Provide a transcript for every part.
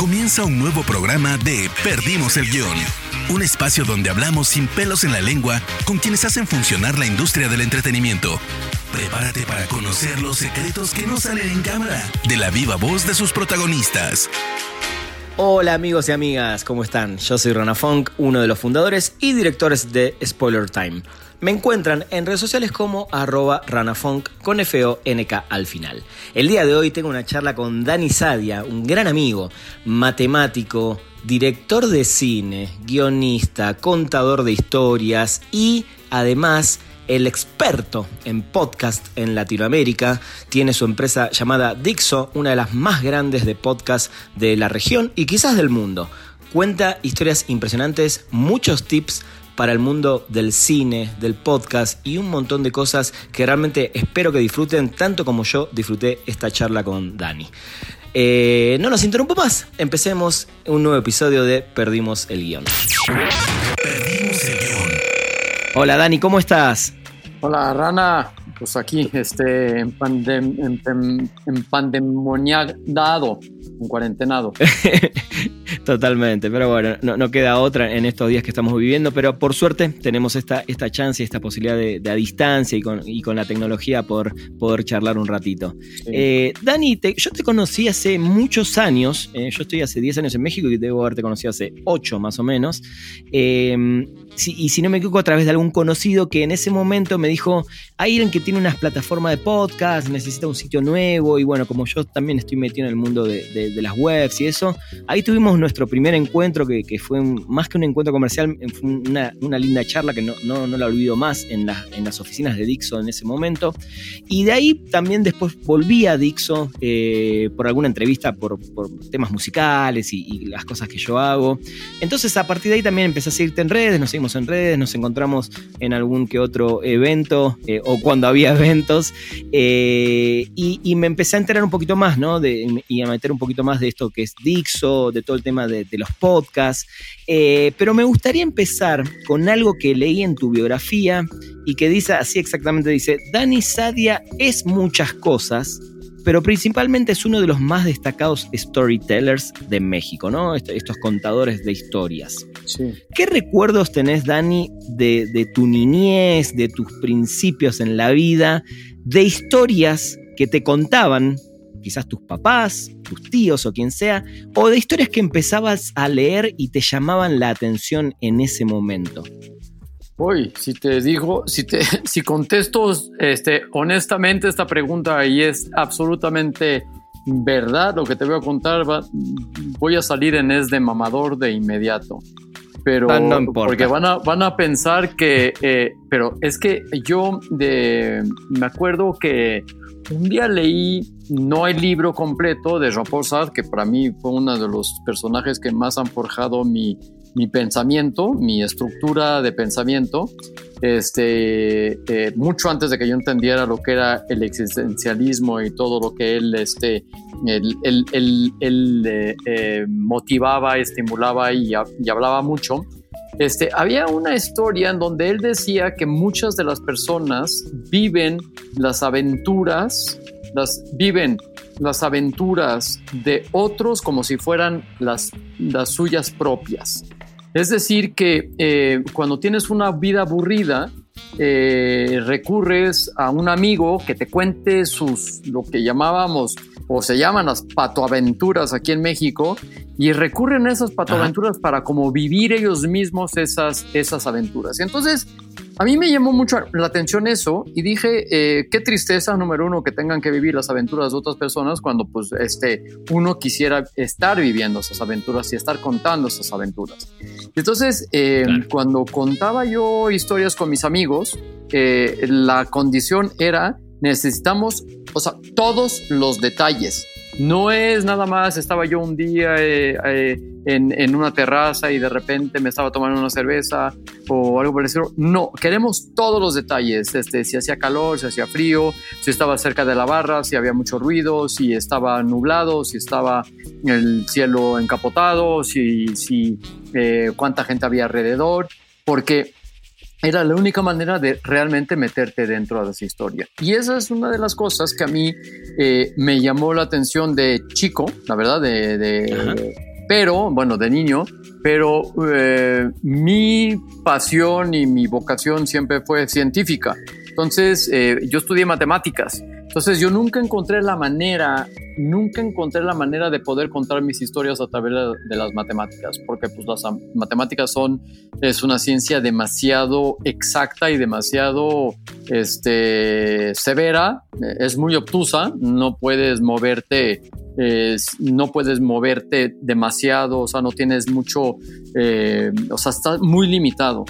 Comienza un nuevo programa de Perdimos el Guión. Un espacio donde hablamos sin pelos en la lengua con quienes hacen funcionar la industria del entretenimiento. Prepárate para conocer los secretos que no salen en cámara de la viva voz de sus protagonistas. Hola amigos y amigas, ¿cómo están? Yo soy Rana Funk, uno de los fundadores y directores de Spoiler Time. Me encuentran en redes sociales como arroba ranafunk con F-O-N-K al final. El día de hoy tengo una charla con Dani Sadia, un gran amigo, matemático, director de cine, guionista, contador de historias y además el experto en podcast en Latinoamérica. Tiene su empresa llamada Dixo, una de las más grandes de podcast de la región y quizás del mundo. Cuenta historias impresionantes, muchos tips para el mundo del cine, del podcast y un montón de cosas que realmente espero que disfruten tanto como yo disfruté esta charla con Dani. Eh, no nos interrumpo más, empecemos un nuevo episodio de Perdimos el guion. Perdimos el guion. Hola Dani, ¿cómo estás? Hola Rana, pues aquí este, en, pandem, en, en pandemoniado un cuarentenado. Totalmente, pero bueno, no, queda otra en estos días que estamos viviendo, pero por suerte tenemos esta, esta chance y esta posibilidad de, a distancia y con, y con, la tecnología por poder charlar un ratito. Eh, Dani, yo te conocí hace muchos años, eh, yo estoy hace 10 años en México y debo haberte conocido hace 8 más o menos, eh, y si no me equivoco a través de algún conocido que en ese momento me dijo, hay alguien que tiene unas plataformas de podcast, necesita un sitio nuevo, y bueno, como yo también estoy metido en el mundo de de, las webs y eso. Ahí tuvimos nuestro primer encuentro, que, fue más que un encuentro comercial, fue una, linda charla que no, no, no la olvido más en, en, las oficinas de Dixo en ese momento. Y de ahí también después volví a Dixo eh, por alguna entrevista por, temas musicales y, las cosas que yo hago. Entonces a partir de ahí también empecé a seguirte en redes, nos seguimos en redes, nos encontramos en algún que otro evento eh, o cuando había eventos eh, y, me empecé a enterar un poquito más, ¿no? De, y a meter un poquito más de esto que es Dixo, de todo el tema de, los podcasts. Eh, pero me gustaría empezar con algo que leí en tu biografía y que dice así exactamente, dice, Dani Sadia es muchas cosas, pero principalmente es uno de los más destacados storytellers de México, ¿no? Estos contadores de historias. ¿Qué recuerdos tenés, Dani, de, de, tu niñez, de tus principios en la vida, de historias que te contaban quizás tus papás, tus tíos o quien sea, o de historias que empezabas a leer y te llamaban la atención en ese momento? Uy, si te digo, si te, si contesto este, honestamente esta pregunta y es absolutamente verdad, lo que te voy a contar, voy a salir en es de mamador de inmediato. Pero ah, no, porque van a, van a pensar que, eh, pero es que yo de, me acuerdo que un día leí, no el libro completo de Jean-Paul Sartre, que para mí fue uno de los personajes que más han forjado mi, pensamiento, mi estructura de pensamiento, este, eh, mucho antes de que yo entendiera lo que era el existencialismo y todo lo que él, este, él, eh, eh, motivaba, estimulaba y hablaba mucho. Este, había una historia en donde él decía que muchas de las personas viven las aventuras, las viven las aventuras de otros como si fueran las, las suyas propias. Es decir, que eh, cuando tienes una vida aburrida, eh, recurres a un amigo que te cuente sus, lo que llamábamos o se llaman las patoaventuras aquí en México y recurren a esas patoaventuras para como vivir ellos mismos esas, esas aventuras. Y entonces a mí me llamó mucho la atención eso y dije, eh, qué tristeza, número uno, que tengan que vivir las aventuras de otras personas cuando pues este, uno quisiera estar viviendo esas aventuras y estar contando esas aventuras. Entonces, eh, cuando contaba yo historias con mis amigos, eh, la condición era necesitamos, o sea, todos los detalles. No es nada más, estaba yo un día eh, eh, en, una terraza y de repente me estaba tomando una cerveza o algo parecido. No, queremos todos los detalles, este, si hacía calor, si hacía frío, si estaba cerca de la barra, si había mucho ruido, si estaba nublado, si estaba el cielo encapotado, si, si eh, cuánta gente había alrededor, porque era la única manera de realmente meterte dentro de esa historia. Y esa es una de las cosas que a mí eh, me llamó la atención de chico, la verdad, de, pero, bueno, de niño, pero eh, mi pasión y mi vocación siempre fue científica. Entonces, eh, yo estudié matemáticas. Entonces, yo nunca encontré la manera, nunca encontré la manera de poder contar mis historias a través de, las matemáticas, porque pues las matemáticas son, es una ciencia demasiado exacta y demasiado este, severa, es muy obtusa, no puedes moverte no puedes moverte demasiado, o sea, no tienes mucho, eh, o sea, está muy limitado.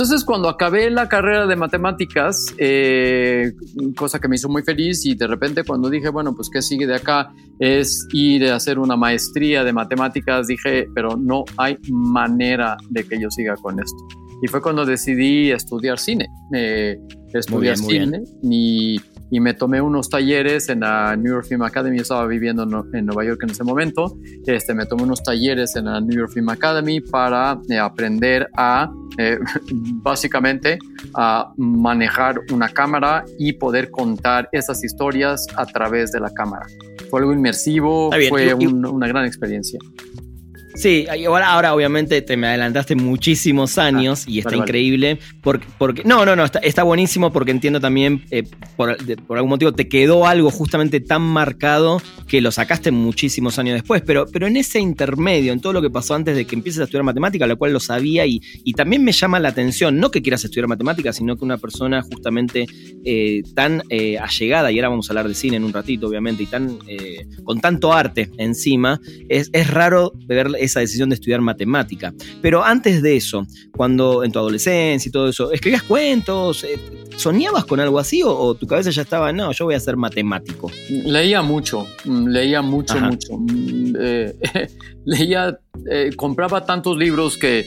Entonces, cuando acabé la carrera de matemáticas, eh, cosa que me hizo muy feliz, y de repente cuando dije, bueno, pues qué sigue de acá, es ir a hacer una maestría de matemáticas, dije, pero no hay manera de que yo siga con esto. Y fue cuando decidí estudiar cine. Eh, estudiar cine y y me tomé unos talleres en la New York Film Academy. Yo estaba viviendo en Nueva York en ese momento. Este, me tomé unos talleres en la New York Film Academy para eh, aprender a, eh, básicamente, a manejar una cámara y poder contar esas historias a través de la cámara. Fue algo inmersivo, fue una gran experiencia. Sí, ahora, ahora obviamente te me adelantaste muchísimos ah, años y está increíble. Porque, porque, no, no, no, está, buenísimo porque entiendo también, eh, por, algún motivo, te quedó algo justamente tan marcado que lo sacaste muchísimos años después. Pero, pero en ese intermedio, en todo lo que pasó antes de que empieces a estudiar matemática, lo cual lo sabía y, y también me llama la atención, no que quieras estudiar matemática, sino que una persona justamente eh, tan eh, allegada, y ahora vamos a hablar de cine en un ratito, obviamente, y tan con tanto arte encima, es, es raro ver esa decisión de estudiar matemática. Pero antes de eso, cuando en tu adolescencia y todo eso, ¿escribías cuentos? Eh, ¿Soñabas con algo así o, tu cabeza ya estaba, no, yo voy a ser matemático? Leía mucho, mm, leía mucho, mucho. Mm, eh, leía, eh, compraba tantos libros que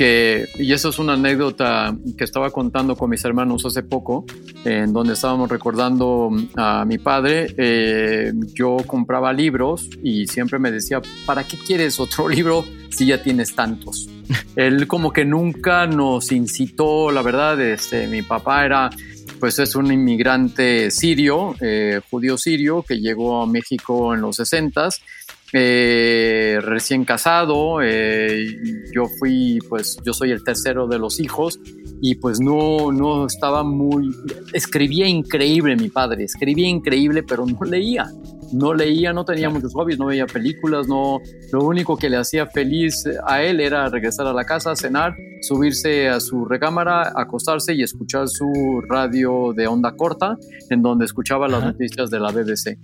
y eso es una anécdota que estaba contando con mis hermanos hace poco, en donde estábamos recordando a mi padre, eh, yo compraba libros y siempre me decía, ¿para qué quieres otro libro si ya tienes tantos? Él como que nunca nos incitó, la verdad, este, mi papá era pues es un inmigrante sirio, eh, judío sirio, que llegó a México en los 60 eh, recién casado, eh, yo fui, pues yo soy el tercero de los hijos y pues no, no estaba muy, escribía increíble mi padre, escribía increíble, pero no leía, no leía, no tenía muchos hobbies, no veía películas, no, lo único que le hacía feliz a él era regresar a la casa, cenar, subirse a su recámara, acostarse y escuchar su radio de onda corta, en donde escuchaba las noticias de la BBC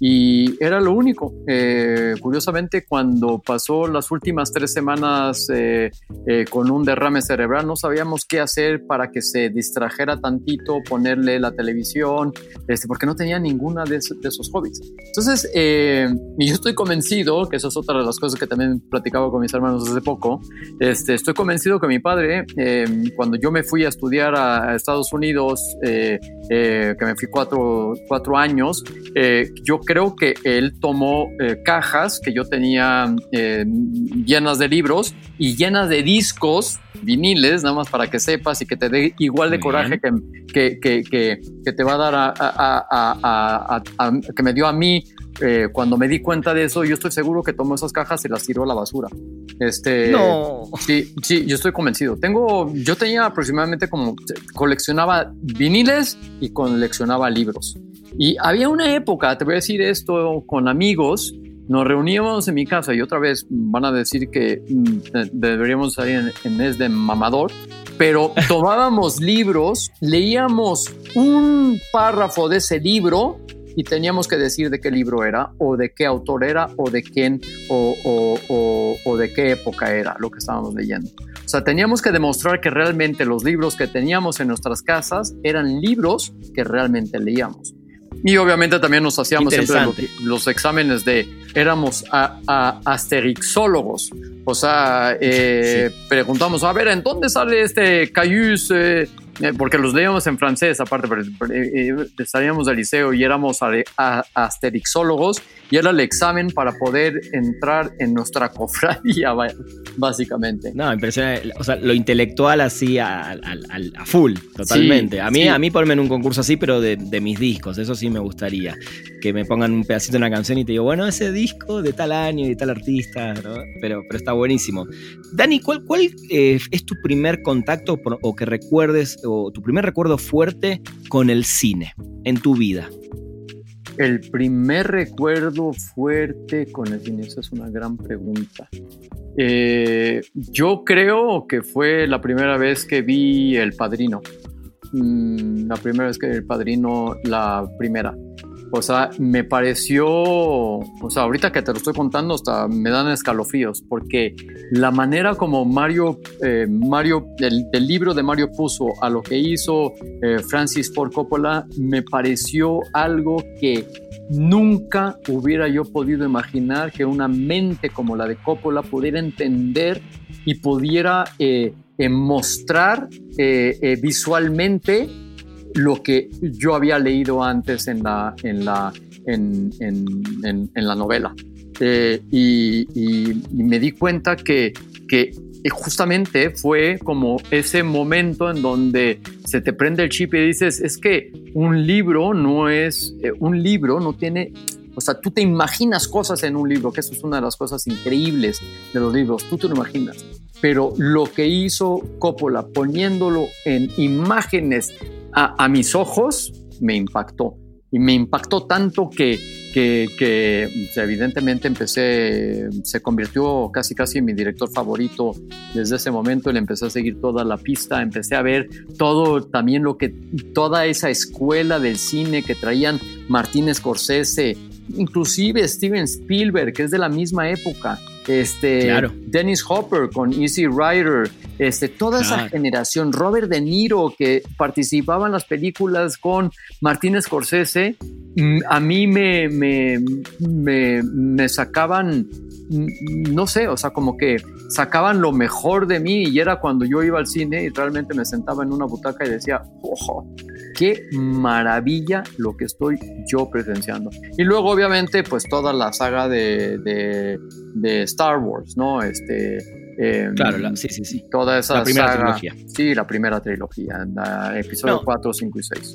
y era lo único. Eh, curiosamente, cuando pasó las últimas tres semanas eh, eh, con un derrame cerebral, no sabíamos qué hacer para que se distrajera tantito, ponerle la televisión, este, porque no tenía ninguna de, esos hobbies. Entonces, y yo estoy convencido, que eso es otra de las cosas que también platicaba con mis hermanos hace poco, este, estoy convencido que mi padre, cuando yo me fui a estudiar a, Estados Unidos, que me fui cuatro, cuatro años, yo creo que él tomó eh, cajas que yo tenía eh, llenas de libros y llenas de discos viniles, nada más para que sepas y que te dé igual de coraje que, que, que, que, te va a dar a, a, a, que me dio a mí eh, cuando me di cuenta de eso, yo estoy seguro que tomó esas cajas y las tiró a la basura. Este, no. Sí, sí, yo estoy convencido. Tengo, yo tenía aproximadamente como coleccionaba viniles y coleccionaba libros. Y había una época, te voy a decir esto, con amigos, nos reuníamos en mi casa y otra vez van a decir que mm, deberíamos salir en, en mes de mamador, pero tomábamos libros, leíamos un párrafo de ese libro y teníamos que decir de qué libro era o de qué autor era o de quién o, o, o, de qué época era lo que estábamos leyendo. O sea, teníamos que demostrar que realmente los libros que teníamos en nuestras casas eran libros que realmente leíamos. Y obviamente también nos hacíamos siempre los, exámenes de, éramos a, asterixólogos, o sea, eh, preguntamos, a ver, ¿en dónde sale este Cayus? Eh, eh, porque los leíamos en francés, aparte, pero, salíamos del liceo y éramos asterixólogos y era el examen para poder entrar en nuestra cofradía, básicamente. No, impresionante. O sea, lo intelectual así a, full, totalmente. a, mí, a mí ponme en un concurso así, pero de, mis discos, eso sí me gustaría. Que me pongan un pedacito de una canción y te digo, bueno, ese disco de tal año y de tal artista, pero, pero está buenísimo. Dani, ¿cuál, cuál eh, es tu primer contacto o que recuerdes, o tu primer recuerdo fuerte con el cine en tu vida? El primer recuerdo fuerte con el cine, esa es una gran pregunta. Eh, yo creo que fue la primera vez que vi El Padrino. Mm, la primera vez que vi El Padrino, la primera. O sea, me pareció, o sea, ahorita que te lo estoy contando, hasta me dan escalofríos, porque la manera como Mario, eh, Mario, el, libro de Mario puso a lo que hizo eh, Francis Ford Coppola, me pareció algo que nunca hubiera yo podido imaginar que una mente como la de Coppola pudiera entender y pudiera eh, mostrar visualmente lo que yo había leído antes en la, en la, en, la novela. Eh, y, me di cuenta que, que justamente fue como ese momento en donde se te prende el chip y dices, es que un libro no es, eh, un libro no tiene, o sea, tú te imaginas cosas en un libro, que eso es una de las cosas increíbles de los libros, tú te lo imaginas. Pero lo que hizo Coppola poniéndolo en imágenes a, mis ojos me impactó. Y me impactó tanto que, que, evidentemente empecé, se convirtió casi casi en mi director favorito. Desde ese momento le empecé a seguir toda la pista, empecé a ver todo también lo que, toda esa escuela del cine que traían Martín Scorsese, inclusive Steven Spielberg, que es de la misma época este, Dennis Hopper con Easy Rider, este, toda esa generación, Robert De Niro que participaba en las películas con Martin Scorsese, mm, a mí me, me, me, sacaban, mm, no sé, o sea, como que sacaban lo mejor de mí y era cuando yo iba al cine y realmente me sentaba en una butaca y decía, ojo, qué maravilla lo que estoy yo presenciando. Y luego obviamente pues toda la saga de, de, Star Wars, ¿no? Este, em, claro, sí, sí, sí. Toda esa la primera trilogía. Sí, la primera trilogía, episodio 4, 5 y 6.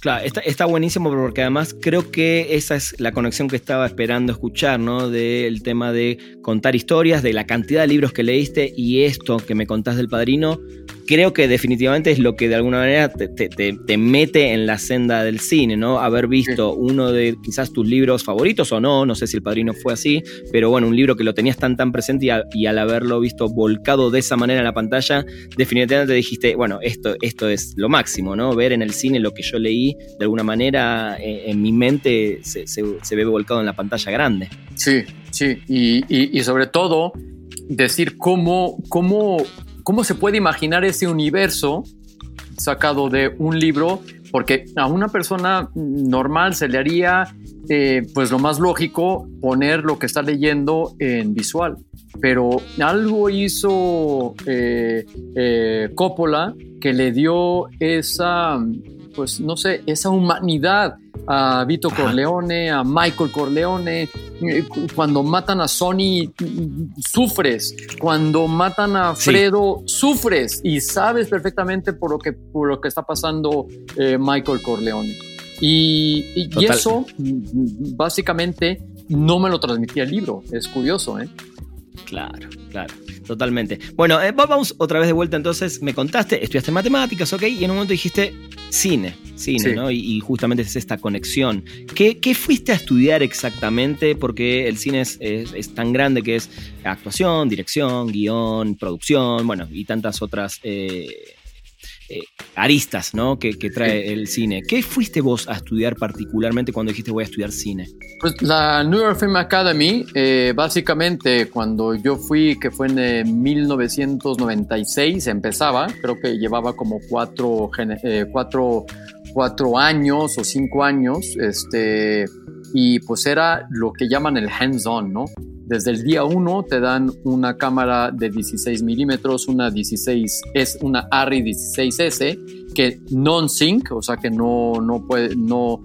Claro, está, está, buenísimo porque además creo que esa es la conexión que estaba esperando escuchar, ¿no? Del tema de contar historias, de la cantidad de libros que leíste y esto que me contás del padrino, creo que definitivamente es lo que de alguna manera te, mete en la senda del cine, ¿no? Haber visto uno de quizás tus libros favoritos o no, no sé si El Padrino fue así, pero bueno, un libro que lo tenías tan tan presente y, al haberlo visto volcado de esa manera en la pantalla, definitivamente dijiste, bueno, esto, esto es lo máximo, ¿no? Ver en el cine lo que yo leí, de alguna manera eh, en mi mente se, ve volcado en la pantalla grande. Sí, sí, y, y sobre todo decir cómo, cómo ¿Cómo se puede imaginar ese universo sacado de un libro? Porque a una persona normal se le haría eh, pues lo más lógico poner lo que está leyendo en visual. Pero algo hizo eh, eh, Coppola que le dio esa, pues no sé, esa humanidad a Vito Corleone, a Michael Corleone. Eh, cuando matan a Sony, sufres. Cuando matan a Fredo, sufres. Y sabes perfectamente por lo que, por lo que está pasando eh, Michael Corleone. Y, y, eso, básicamente, no me lo transmitía el libro. Es curioso, ¿eh? Claro, claro, totalmente. Bueno, eh, vamos otra vez de vuelta entonces. Me contaste, estudiaste matemáticas, ok, y en un momento dijiste cine, cine, ¿no? Y, justamente es esta conexión. ¿Qué, fuiste a estudiar exactamente? Porque el cine es, tan grande que es actuación, dirección, guion, producción, bueno, y tantas otras. Eh, eh, aristas ¿no? que, trae el cine. ¿Qué fuiste vos a estudiar particularmente cuando dijiste voy a estudiar cine? Pues la New York Film Academy, eh, básicamente cuando yo fui, que fue en 1996, empezaba, creo que llevaba como cuatro, eh, cuatro, cuatro años o cinco años, este, y pues era lo que llaman el hands-on, ¿no? Desde el día 1 te dan una cámara de 16 milímetros, una 16 es una ARRI 16S que non-sync, o sea que no, no, puede, no,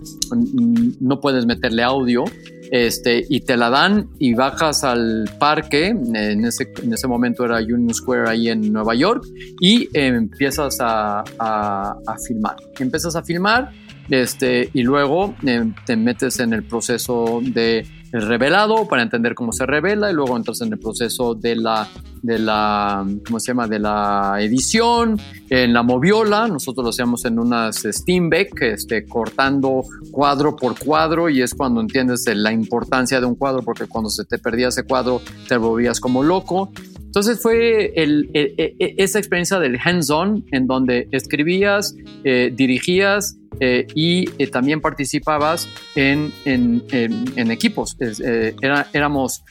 no puedes meterle audio este, y te la dan y bajas al parque, en ese, en ese momento era Union Square ahí en Nueva York, y empiezas a, a, a filmar. Empiezas a filmar este, y luego eh, te metes en el proceso de el revelado para entender cómo se revela y luego entras en el proceso de la de la cómo se llama de la edición. En la moviola nosotros lo hacíamos en unas Steamback este cortando cuadro por cuadro y es cuando entiendes la importancia de un cuadro porque cuando se te perdía ese cuadro te volvías como loco. Entonces fue el, esa experiencia del hands-on en donde escribías, eh, dirigías eh, y eh, también participabas en, en, en, equipos. Eh, era, éramos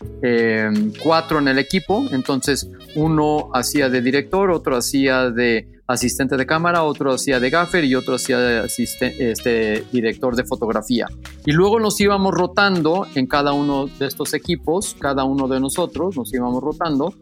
cuatro en el equipo, entonces uno hacía de director, otro hacía de asistente de cámara, otro hacía de gaffer y otro hacía de asistente, este, director de fotografía. Y luego nos íbamos rotando en cada uno de estos equipos, cada uno de nosotros nos íbamos rotando.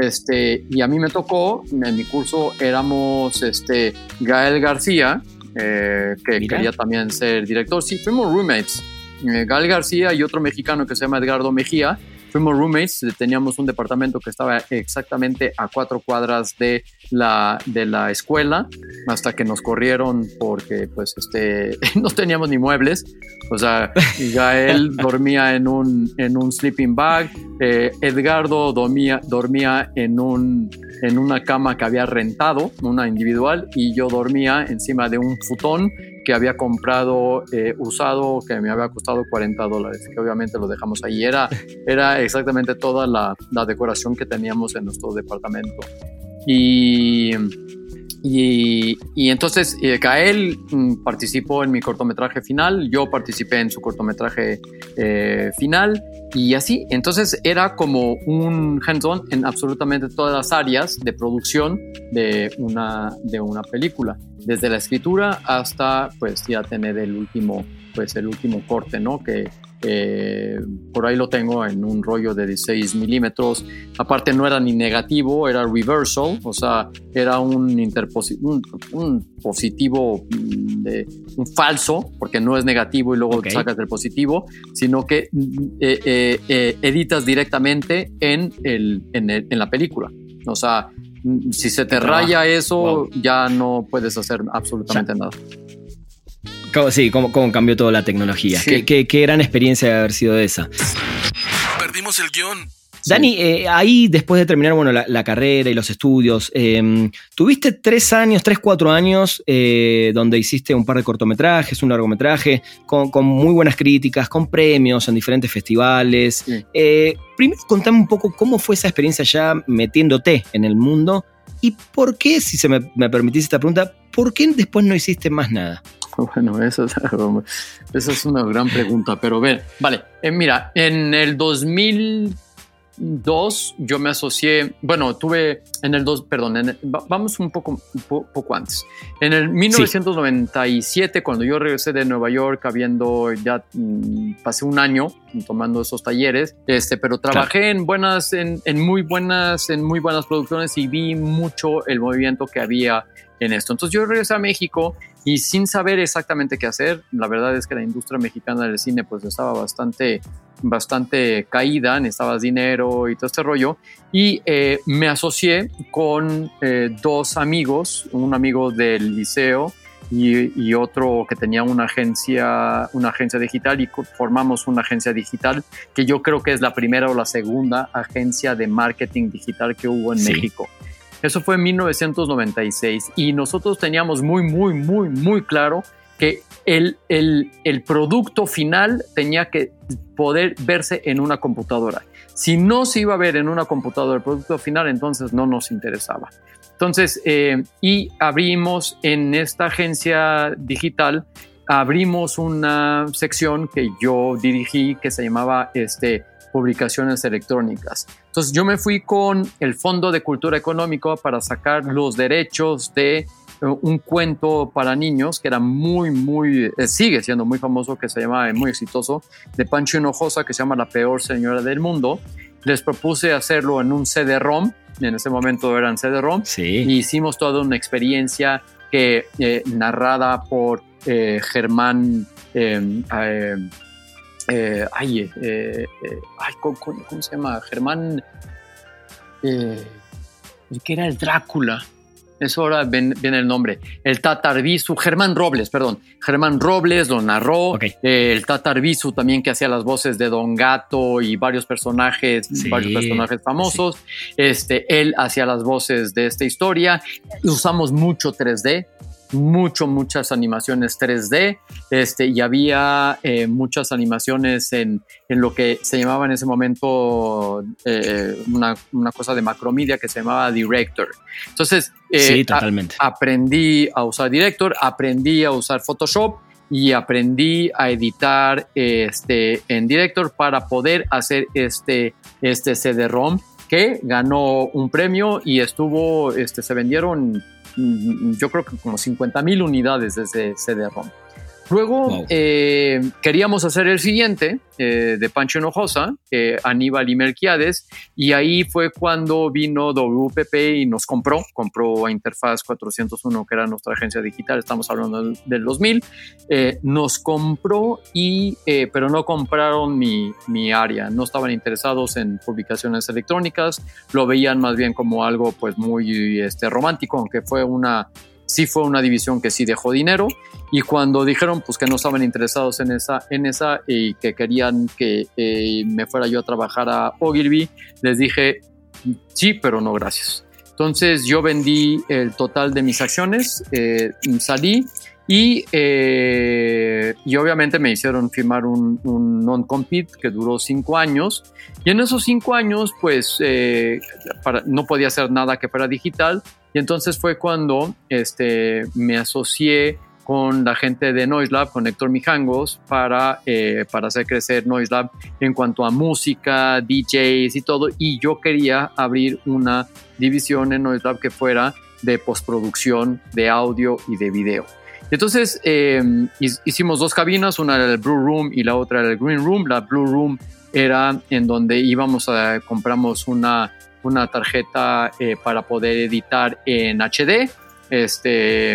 Este, y a mí me tocó, en mi curso éramos este, Gael García, eh, que quería también ser director. Sí, fuimos roommates. Eh, Gal García y otro mexicano que se llama Edgardo Mejía. Fuimos roommates, teníamos un departamento que estaba exactamente a cuatro cuadras de la, de la escuela, hasta que nos corrieron porque pues este, no teníamos ni muebles. O sea, Gael dormía en un, en un sleeping bag, eh, Edgardo dormía, dormía en un en una cama que había rentado, una individual, y yo dormía encima de un futón que había comprado eh, usado, que me había costado 40 dólares, que obviamente lo dejamos ahí. Era, era exactamente toda la, la decoración que teníamos en nuestro departamento. Y y, entonces eh, Gael mm, participó en mi cortometraje final, yo participé en su cortometraje eh, final y así. Entonces era como un hands-on en absolutamente todas las áreas de producción de una, de una película, desde la escritura hasta pues ya tener el último, pues el último corte, ¿no? Que, eh, por ahí lo tengo en un rollo de 16 milímetros. Aparte no era ni negativo, era reversal, o sea, era un, un, positivo, mm, de, un falso, porque no es negativo y luego sacas el positivo, sino que mm, eh, eh, editas directamente en, el, en, la película. O sea, mm, si se te raya eso, ya no puedes hacer absolutamente nada. Sí, cómo, cómo cambió toda la tecnología. Qué, gran experiencia de haber sido esa. Perdimos el guion. Dani, eh, ahí después de terminar bueno, la, carrera y los estudios, em, tuviste tres años, tres, cuatro años eh, donde hiciste un par de cortometrajes, un largometraje, con, muy buenas críticas, con premios en diferentes festivales. Eh, primero contame un poco cómo fue esa experiencia ya metiéndote en el mundo y por qué, si se me, me permitís esta pregunta, ¿por qué después no hiciste más nada? Bueno, es, esa es una gran pregunta, pero ven, vale, eh, mira, en el 2002 yo me asocié, bueno, tuve en el 2, perdón, vamos un poco, poco antes. En el 1997, cuando yo regresé de Nueva York, habiendo ya mm, pasé un año tomando esos talleres, este, pero trabajé en buenas, en, en muy buenas, en muy buenas producciones y vi mucho el movimiento que había en esto. Entonces yo regresé a México y sin saber exactamente qué hacer, la verdad es que la industria mexicana del cine pues estaba bastante, bastante caída, necesitabas dinero y todo este rollo, y eh, me asocié con eh, dos amigos, un amigo del liceo y, y, otro que tenía una agencia, una agencia digital y formamos una agencia digital que yo creo que es la primera o la segunda agencia de marketing digital que hubo en México. Eso fue en 1996 y nosotros teníamos muy, muy, muy, muy claro que el, el, el, producto final tenía que poder verse en una computadora. Si no se iba a ver en una computadora el producto final, entonces no nos interesaba. Entonces, eh, y abrimos en esta agencia digital, abrimos una sección que yo dirigí que se llamaba este, publicaciones electrónicas. Entonces yo me fui con el Fondo de Cultura Económica para sacar los derechos de eh, un cuento para niños que era muy, muy, eh, sigue siendo muy famoso, que se llama, muy exitoso, de Pancho Hinojosa, que se llama La Peor Señora del Mundo. Les propuse hacerlo en un CD-ROM, en ese momento eran CD-ROM, sí. y hicimos toda una experiencia que, eh, narrada por Germán eh, ay, eh, ay ¿cómo, se llama? Germán, el que era el Drácula. Eso ahora viene, el nombre. El Tatar Bisu, Germán Robles, perdón. Germán Robles lo narró. el Tatar Bisu también que hacía las voces de Don Gato y varios personajes, varios personajes famosos. Este, él hacía las voces de esta historia. Usamos mucho 3D mucho, muchas animaciones 3D este, y había eh, muchas animaciones en, en, lo que se llamaba en ese momento eh, una, una, cosa de macromedia que se llamaba Director. Entonces, eh, aprendí a usar Director, aprendí a usar Photoshop y aprendí a editar este, en Director para poder hacer este, este CD-ROM que ganó un premio y estuvo, este, se vendieron yo creo que como 50 mil unidades de ese CD-ROM. Luego eh, queríamos hacer el siguiente eh, de Pancho Hinojosa, eh, Aníbal y Melquiades, y ahí fue cuando vino WPP y nos compró, compró a Interfaz 401, que era nuestra agencia digital, estamos hablando del, 2000, nos compró, y, pero no compraron mi, mi, área, no estaban interesados en publicaciones electrónicas, lo veían más bien como algo pues muy este, romántico, aunque fue una sí fue una división que sí dejó dinero y cuando dijeron pues que no estaban interesados en esa, en esa y que querían que eh, me fuera yo a trabajar a Ogilvy, les dije sí, pero no gracias. Entonces yo vendí el total de mis acciones, eh, salí y, eh, y, obviamente me hicieron firmar un, un non-compete que duró cinco años. Y en esos cinco años, pues para, no podía hacer nada que fuera digital. Y entonces fue cuando este, me asocié con la gente de Noise Lab, con Héctor Mijangos, para, eh, para hacer crecer Noise Lab en cuanto a música, DJs y todo. Y yo quería abrir una división en Noise Lab que fuera de postproducción de audio y de video. Entonces em, hicimos dos cabinas, una era el Blue Room y la otra era el Green Room. La Blue Room era en donde íbamos a compramos una una tarjeta eh, para poder editar en HD, este,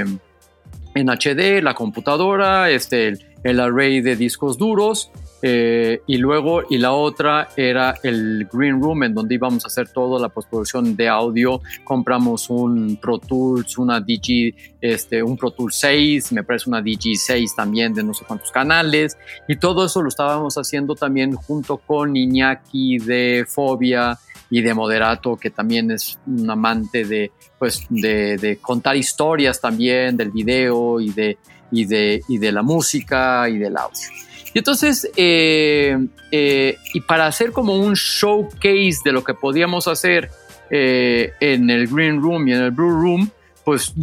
en HD, la computadora, este, el, array de discos duros. Eh, y luego, y la otra era el Green Room, en donde íbamos a hacer toda la postproducción de audio. Compramos un Pro Tools, una DG, este, un Pro Tools 6, me parece una DG 6 también de no sé cuántos canales. Y todo eso lo estábamos haciendo también junto con Iñaki de Fobia, y de Moderato, que también es un amante de, pues, de, contar historias también, del video y de, y de, y de la música y del audio. Y entonces, eh, eh, y para hacer como un showcase de lo que podíamos hacer eh, en el Green Room y en el Blue Room, pues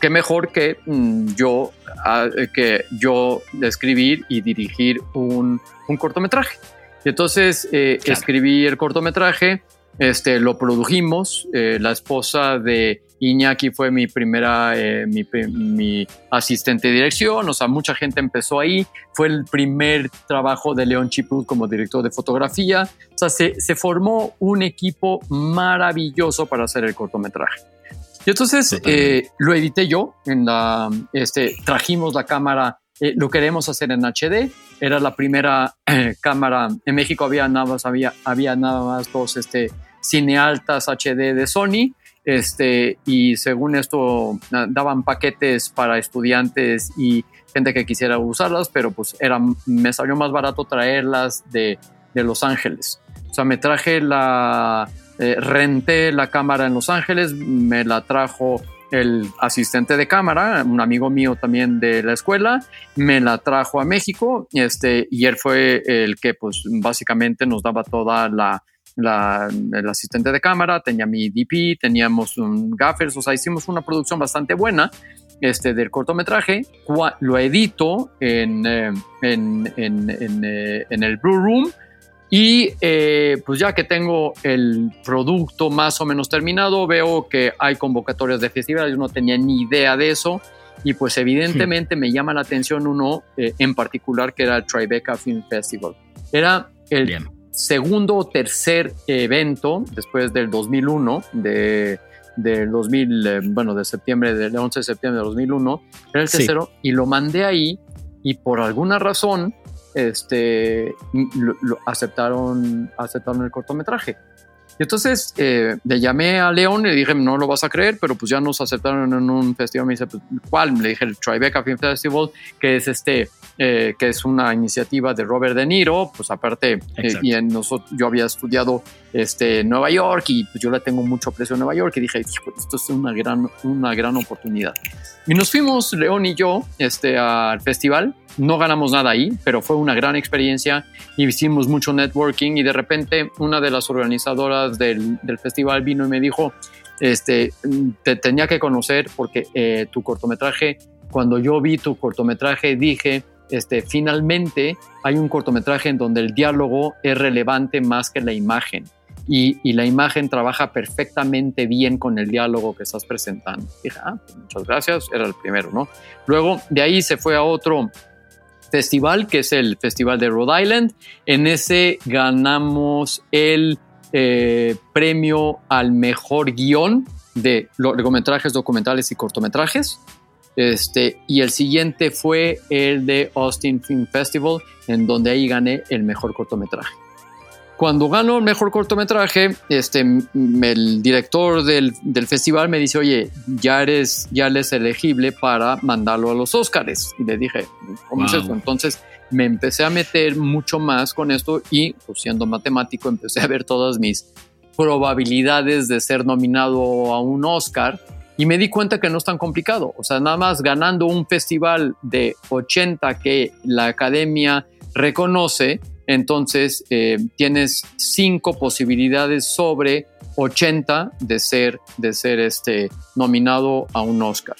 qué mejor que mm, yo, ah, que yo escribir y dirigir un, un cortometraje. Y entonces escribí el cortometraje, este, lo produjimos. Eh, la esposa de Iñaki fue mi primera, eh, mi, asistente de dirección. O sea, mucha gente empezó ahí. Fue el primer trabajo de León Chiprut como director de fotografía. O sea, se, se formó un equipo maravilloso para hacer el cortometraje. Y entonces eh, lo edité yo. En la, este, trajimos la cámara lo queremos hacer en HD. Era la primera cámara. En México había nada más, había, había nada más dos este, cinealtas HD de Sony. Este, y según esto daban paquetes para estudiantes y gente que quisiera usarlas, pero pues era, me salió más barato traerlas de, de Los Ángeles. O sea, me traje la, eh, renté la cámara en Los Ángeles, me la trajo el asistente de cámara, un amigo mío también de la escuela, me la trajo a México este, y él fue el que pues básicamente nos daba toda la, el asistente de cámara, tenía mi DP, teníamos un gaffers, o sea, hicimos una producción bastante buena este, del cortometraje, lo edito en, eh, en, en, eh, en, el Blue Room y eh, pues ya que tengo el producto más o menos terminado, veo que hay convocatorias de festivales, yo no tenía ni idea de eso. Y pues evidentemente me llama la atención uno en particular que era el Tribeca Film Festival. Era el segundo o tercer evento después del 2001, de, del 2000, eh, bueno, de septiembre, del 11 de septiembre de 2001, era el tercero y lo mandé ahí y por alguna razón este, lo, aceptaron, aceptaron el cortometraje. Y entonces eh, le llamé a León y le dije, no lo vas a creer, pero pues ya nos aceptaron en un festival. Me dice, pues, ¿cuál? Le dije, el Tribeca Film Festival, que es este, eh, que es una iniciativa de Robert De Niro, pues aparte, eh, y en nosotros, yo había estudiado este, Nueva York y pues yo le tengo mucho aprecio a Nueva York y dije, esto es una gran, una gran oportunidad. Y nos fuimos, León y yo, este, al festival. No ganamos nada ahí, pero fue una gran experiencia y hicimos mucho networking y de repente una de las organizadoras del, del festival vino y me dijo, este, te tenía que conocer porque eh, tu cortometraje, cuando yo vi tu cortometraje dije, este, finalmente hay un cortometraje en donde el diálogo es relevante más que la imagen. Y, la imagen trabaja perfectamente bien con el diálogo que estás presentando. dije, ah, pues muchas gracias, era el primero, ¿no? Luego de ahí se fue a otro festival, que es el Festival de Rhode Island. En ese ganamos el eh, premio al mejor guion de largometrajes, documentales y cortometrajes. Este, y el siguiente fue el de Austin Film Festival, en donde ahí gané el mejor cortometraje. Cuando gano el mejor cortometraje, este, el director del, del, festival me dice, oye, ya eres, ya eres elegible para mandarlo a los Oscars. Y le dije, ¿cómo es eso? Entonces me empecé a meter mucho más con esto y, pues, siendo matemático, empecé a ver todas mis probabilidades de ser nominado a un Oscar y me di cuenta que no es tan complicado. O sea, nada más ganando un festival de 80 que la academia reconoce, entonces eh, tienes cinco posibilidades sobre 80 de ser, de ser este, nominado a un Oscar.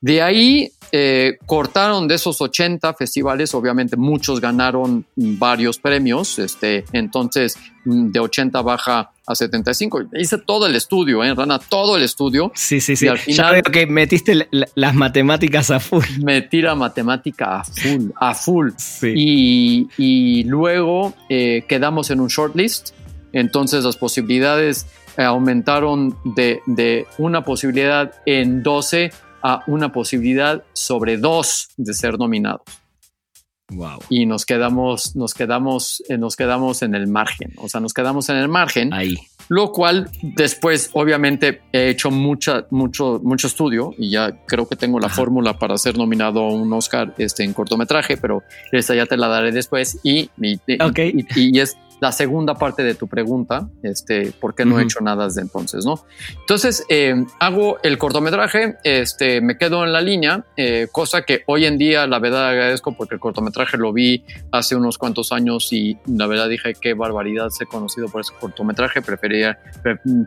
De ahí eh, cortaron de esos 80 festivales, obviamente muchos ganaron varios premios, este, entonces mm, de 80 baja a 75. Hice todo el estudio, ¿eh, Rana? Todo el estudio. Sí, sí, sí. al final, ya veo que metiste las matemáticas a full. Metí la matemática a full, a full. Sí. Y, luego eh, quedamos en un shortlist, entonces las posibilidades aumentaron de, de una posibilidad en 12 a una posibilidad sobre dos de ser nominados. Wow. Y nos quedamos, nos quedamos, eh, nos quedamos en el margen. O sea, nos quedamos en el margen. Ahí. Lo cual después, obviamente, he hecho mucha, mucho, mucho estudio y ya creo que tengo la fórmula para ser nominado a un Oscar este, en cortometraje, pero esa ya te la daré después. Y, y, y es la segunda parte de tu pregunta, este, ¿por qué no he hecho nada desde entonces? ¿no? Entonces, eh, hago el cortometraje, este, me quedo en la línea, eh, cosa que hoy en día la verdad agradezco porque el cortometraje lo vi hace unos cuantos años y la verdad dije qué barbaridad he conocido por ese cortometraje, prefería,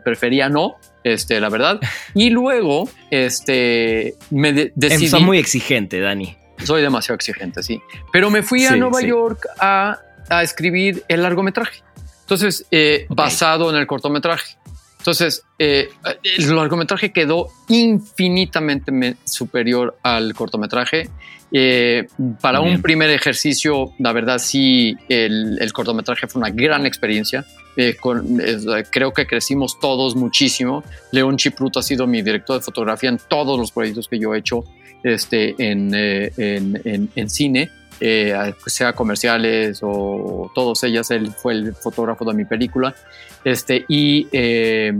prefería no, este, la verdad. Y luego, este, me decidí... Soy muy exigente, Dani. Soy demasiado exigente, sí. Pero me fui a Nueva York a a escribir el largometraje. Entonces, eh, basado en el cortometraje. Entonces, eh, el largometraje quedó infinitamente superior al cortometraje. Eh, para un primer ejercicio, la verdad sí, el, cortometraje fue una gran experiencia. creo que crecimos todos muchísimo. León Chipruto ha sido mi director de fotografía en todos los proyectos que yo he hecho este, en, en, en cine. Eh, sea comerciales o todos ellas, él fue el fotógrafo de mi película. Este, y, eh,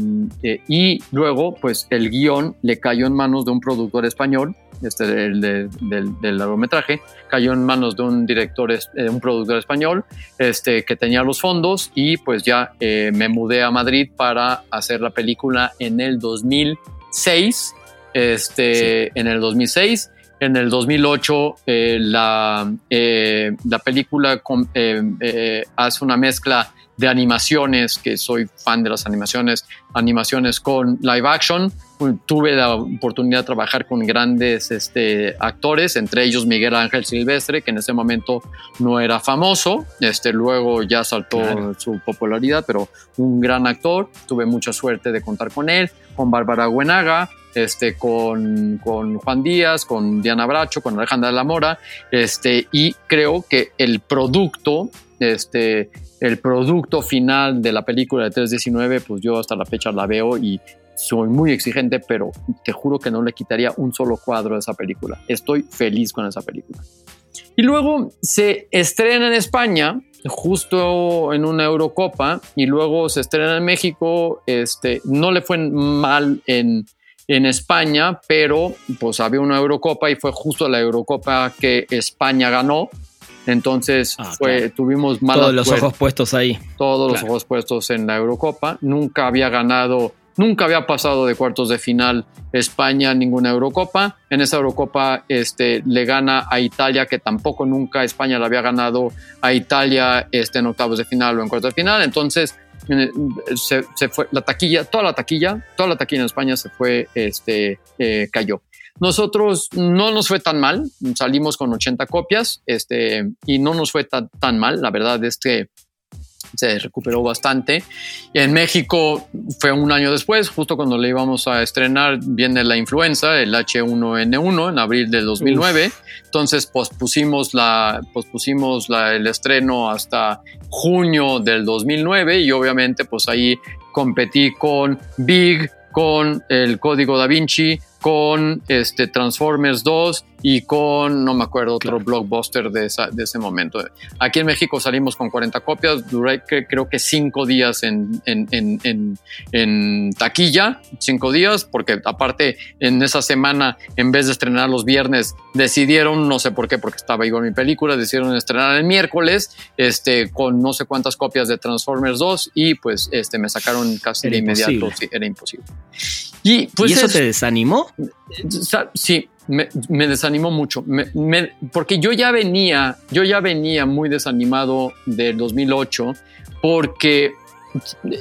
eh, y luego, pues el guion le cayó en manos de un productor español, este, del, del, largometraje, cayó en manos de un director, un productor español, este, que tenía los fondos y pues ya me mudé a Madrid para hacer la película en el 2006. Este, En el 2006 en el 2008 eh, la, eh, la, película eh, hace una mezcla de animaciones, que soy fan de las animaciones, animaciones con live action. Tuve la oportunidad de trabajar con grandes este, actores, entre ellos Miguel Ángel Silvestre, que en ese momento no era famoso, este, luego ya saltó su popularidad, pero un gran actor. Tuve mucha suerte de contar con él, con Bárbara Buenaga, este, con, con, Juan Díaz, con Diana Bracho, con Alejandra de la Mora, este, y creo que el producto, este, el producto final de la película de 319, pues yo hasta la fecha la veo y soy muy exigente, pero te juro que no le quitaría un solo cuadro de esa película. Estoy feliz con esa película. Y luego se estrena en España, justo en una Eurocopa, y luego se estrena en México. Este, no le fue mal en, en España, pero pues había una Eurocopa y fue justo la Eurocopa que España ganó. Entonces Ah, fue, claro. tuvimos mala Todos los ojos puestos ahí. todos los ojos puestos en la Eurocopa. Nunca había ganado, nunca había pasado de cuartos de final España en ninguna Eurocopa. En esa Eurocopa este, le gana a Italia, que tampoco nunca España le había ganado a Italia este, en octavos de final o en cuartos de final. Entonces se, se fue la taquilla, toda la taquilla, toda la taquilla en España se fue, este, eh, cayó. Nosotros no nos fue tan mal, salimos con 80 copias este, y no nos fue tan, tan mal. La verdad es que se recuperó bastante. En México fue un año después, justo cuando le íbamos a estrenar, viene la influenza, el H1N1, en abril del 2009. Entonces pospusimos, la, pospusimos la, el estreno hasta junio del 2009 y obviamente pues ahí competí con Big, con el Código Da Vinci, con este Transformers 2 y con, no me acuerdo, otro blockbuster de, esa- de ese momento. Aquí en México salimos con 40 copias, duré que- creo que 5 días en, en, en, en- en taquilla, 5 días, porque aparte en esa semana, en vez de estrenar los viernes, decidieron, no sé por qué, porque estaba igual mi película, decidieron estrenar el miércoles este, con no sé cuántas copias de Transformers 2 y pues este, me sacaron casi Era de inmediato, sí, era imposible. Y pues ¿Y eso es- te desanimó? Sa- Sí, me, desanimó mucho, porque yo ya venía, yo ya venía muy desanimado del 2008, porque, eh,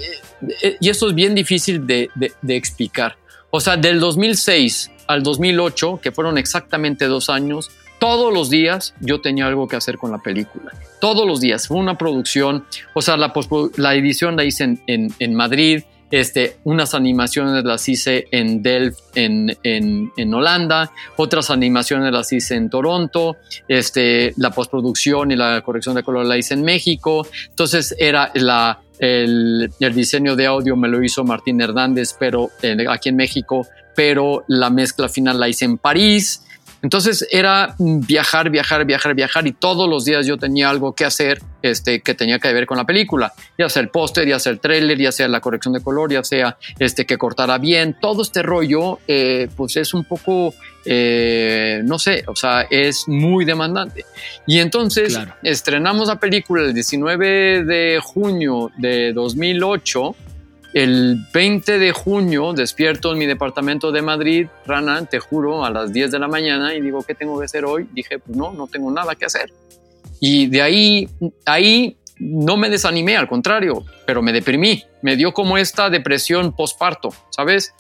eh, y esto es bien difícil de, explicar, o sea, del 2006 al 2008, que fueron exactamente dos años, todos los días yo tenía algo que hacer con la película. Todos los días. Fue una producción, o sea, la, la edición la hice en Madrid, este, unas animaciones las hice en Delft, en, en- en Holanda, otras animaciones las hice en Toronto, este, la postproducción y la corrección de color la hice en México. Entonces era la, el, diseño de audio me lo hizo Martín Hernández, pero eh, aquí en México, pero la mezcla final la hice en París. Entonces era viajar, viajar, viajar, viajar y todos los días yo tenía algo que hacer este, que tenía que ver con la película, ya sea el póster, ya sea el tráiler, ya sea la corrección de color, ya sea este, que cortara bien, todo este rollo eh, pues es un poco, eh, no sé, o sea, es muy demandante. Y entonces Claro. estrenamos la película el 19 de junio de 2008 el 20 de junio despierto en mi departamento de Madrid, Rana, te juro, a las 10 de la mañana y digo, ¿qué tengo que hacer hoy? Dije, pues no, no tengo nada que hacer. Y de ahí, ahí no me desanimé, al contrario, pero me deprimí. Me dio como esta depresión posparto, ¿sabes?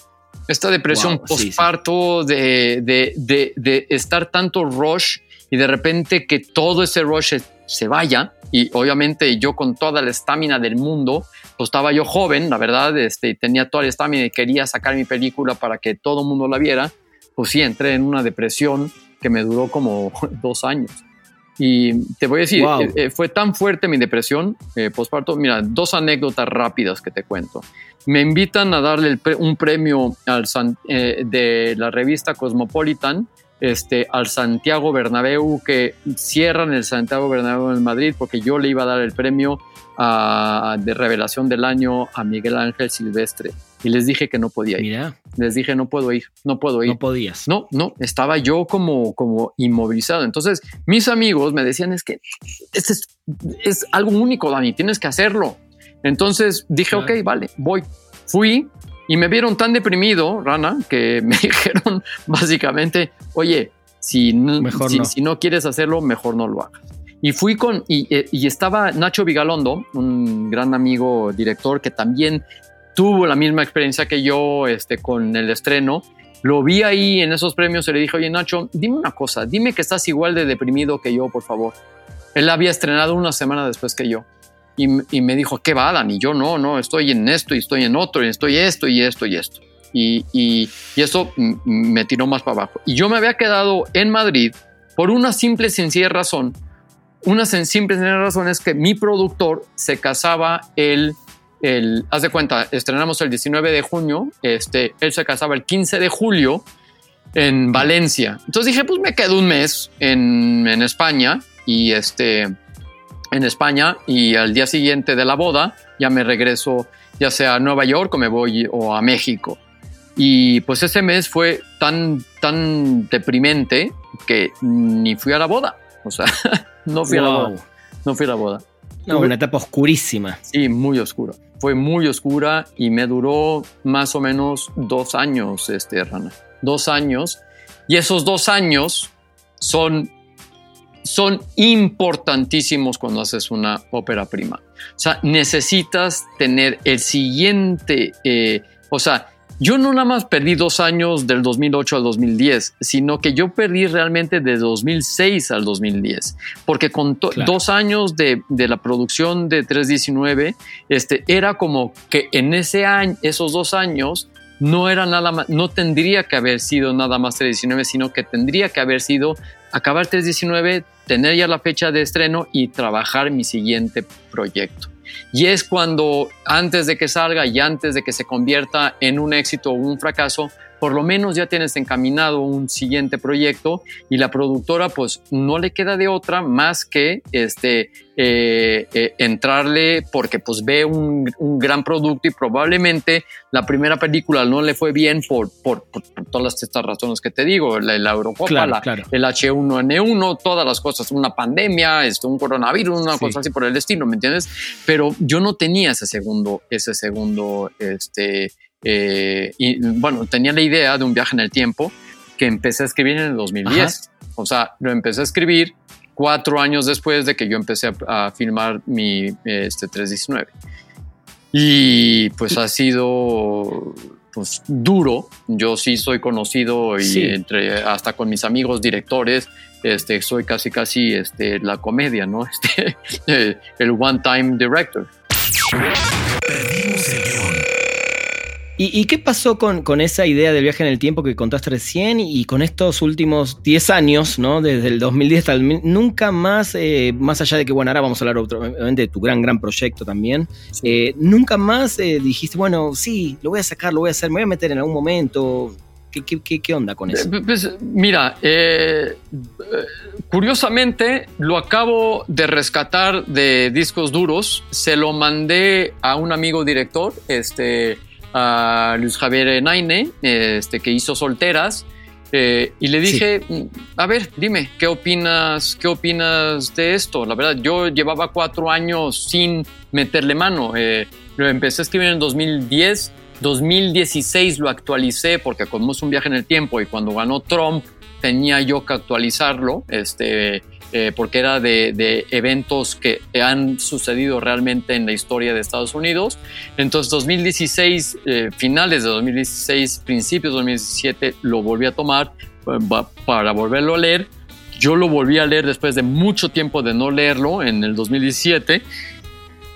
Esta depresión Wow, sí, sí. posparto de, de, de, de estar tanto rush y de repente que todo ese rush se, se vaya. Y obviamente yo con toda la estamina del mundo, pues estaba yo joven, la verdad, este, tenía toda la estamina y quería sacar mi película para que todo el mundo la viera. Pues sí, entré en una depresión que me duró como dos años. Y te voy a decir, Wow. eh, fue tan fuerte mi depresión eh, postparto. Mira, dos anécdotas rápidas que te cuento. Me invitan a darle pre- un premio al San- eh, de la revista Cosmopolitan este, al Santiago Bernabéu, que cierran el Santiago Bernabéu en Madrid, porque yo le iba a dar el premio a- de revelación del año a Miguel Ángel Silvestre. Y les dije que no podía ir. Mira, Les dije, no puedo ir, no puedo ir. no podías. No, no, estaba yo como, como inmovilizado. Entonces, mis amigos me decían, es que este es, es algo único, Dani, tienes que hacerlo. Entonces dije, Claro. ok, vale, voy. Fui y me vieron tan deprimido, Rana, que me dijeron básicamente, oye, si no, Mejor si, no. si no quieres hacerlo, mejor no lo hagas. Y fui con, y, eh, y estaba Nacho Vigalondo, un gran amigo director que también tuvo la misma experiencia que yo este, con el estreno. Lo vi ahí en esos premios y le dije, oye Nacho, dime una cosa, dime que estás igual de deprimido que yo, por favor. Él había estrenado una semana después que yo. Y, y me dijo, ¿qué va, Dani? Yo no, no, estoy en esto y estoy en otro y estoy esto y esto y esto. Y, y, y eso me tiró más para abajo. Y yo me había quedado en Madrid por una simple, sencilla razón. Una sen- simple, sencilla razón es que mi productor se casaba el, el, haz de cuenta, estrenamos el 19 de junio, este, él se casaba el 15 de julio en Valencia. Entonces dije, pues me quedo un mes en, en España y este, en España y al día siguiente de la boda ya me regreso ya sea a Nueva York o me voy o a México. Y pues ese mes fue tan, tan deprimente que ni fui a la boda. O sea, no fui a la boda. No fui a la boda. No, una etapa oscurísima. Sí, muy oscura. Fue muy oscura y me duró más o menos dos años, este, Rana. Dos años. Y esos dos años son, son importantísimos cuando haces una ópera prima. O sea, necesitas tener el siguiente, eh, o sea, yo no nada más perdí dos años del 2008 al 2010, sino que yo perdí realmente de 2006 al 2010, porque con dos años de, la producción de 319, este, era como que en ese año, esos dos años, no era nada más, no tendría que haber sido nada más 319, sino que tendría que haber sido acabar 319, tener ya la fecha de estreno y trabajar mi siguiente proyecto. Y es cuando antes de que salga y antes de que se convierta en un éxito o un fracaso, por lo menos ya tienes encaminado un siguiente proyecto y la productora pues no le queda de otra más que este, eh, eh, entrarle porque pues ve un, gran producto y probablemente la primera película no le fue bien por, por, todas estas razones que te digo, la, Eurocopa, el H1N1, todas las cosas, una pandemia, esto, un coronavirus, una cosa así por el destino, ¿me entiendes? Pero yo no tenía ese segundo, ese segundo, este, eh, y bueno, tenía la idea de un viaje en el tiempo que empecé a escribir en el 2010. O sea, lo empecé a escribir cuatro años después de que yo empecé a, filmar mi este 319. Y pues ha sido pues duro. Yo sí soy conocido y entre hasta con mis amigos directores, este soy casi casi este la comedia, ¿no? Este eh, el one time director. ¿Y, qué pasó con, esa idea del viaje en el tiempo que contaste recién y con estos últimos 10 años, ¿no? Desde el 2010 hasta el... Nunca más, eh, más allá de que, bueno, ahora vamos a hablar obviamente de tu gran, gran proyecto también, eh, nunca más eh, dijiste, bueno, sí, lo voy a sacar, lo voy a hacer, me voy a meter en algún momento. ¿Qué, onda con eso? Pues mira, curiosamente lo acabo de rescatar de discos duros, se lo mandé a un amigo director, este a Luis Javier Naine, este, que hizo Solteras, eh, y le dije, a ver, dime, ¿qué opinas, ¿qué opinas de esto? La verdad, yo llevaba cuatro años sin meterle mano. Eh, lo empecé a escribir en 2010, 2016 lo actualicé porque como es un viaje en el tiempo y cuando ganó Trump tenía yo que actualizarlo. Este, eh, porque era de, eventos que han sucedido realmente en la historia de Estados Unidos. Entonces, 2016, eh, finales de 2016, principios de 2017, lo volví a tomar eh, para volverlo a leer. Yo lo volví a leer después de mucho tiempo de no leerlo en el 2017.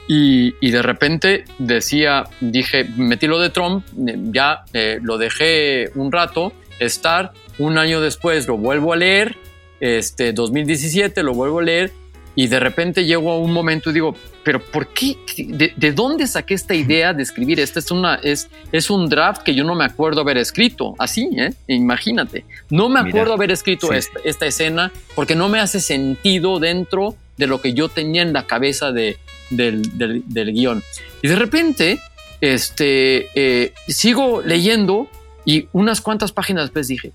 Y, y, de repente decía, dije, metí lo de Trump, ya lo dejé un rato estar, un año después lo vuelvo a leer este 2017, lo vuelvo a leer y de repente llego a un momento y digo, pero ¿por qué? ¿De, dónde saqué esta idea de escribir? Esta es, una, es, es un draft que yo no me acuerdo haber escrito, así, ¿eh? imagínate. No me acuerdo haber escrito esta, escena porque no me hace sentido dentro de lo que yo tenía en la cabeza de, del, del, guion. Y de repente, este, eh, sigo leyendo y unas cuantas páginas después dije,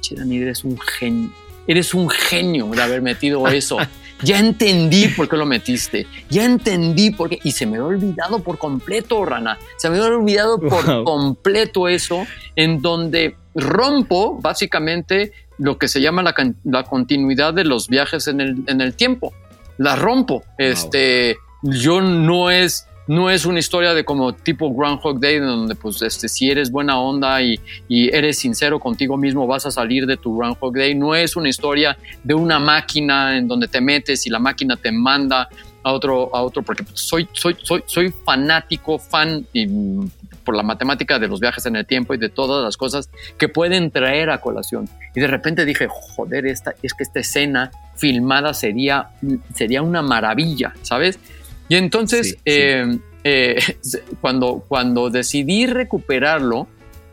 che, Dani, eres un genio eres un genio de haber metido eso. Ya entendí por qué lo metiste. Ya entendí por qué. Y se me había olvidado por completo, Rana. Se me había olvidado por completo eso, en donde rompo básicamente lo que se llama la, continuidad de los viajes en el, en el tiempo. La rompo. Este, yo no es no es una historia de como tipo Groundhog Day, donde pues este, si eres buena onda y, eres sincero contigo mismo vas a salir de tu Groundhog Day. No es una historia de una máquina en donde te metes y la máquina te manda a otro, a otro porque soy, soy, soy, soy fanático, fan por la matemática de los viajes en el tiempo y de todas las cosas que pueden traer a colación. Y de repente dije, joder, esta, es que esta escena filmada sería, sería una maravilla, ¿sabes? Y entonces, eh, eh, cuando, cuando decidí recuperarlo,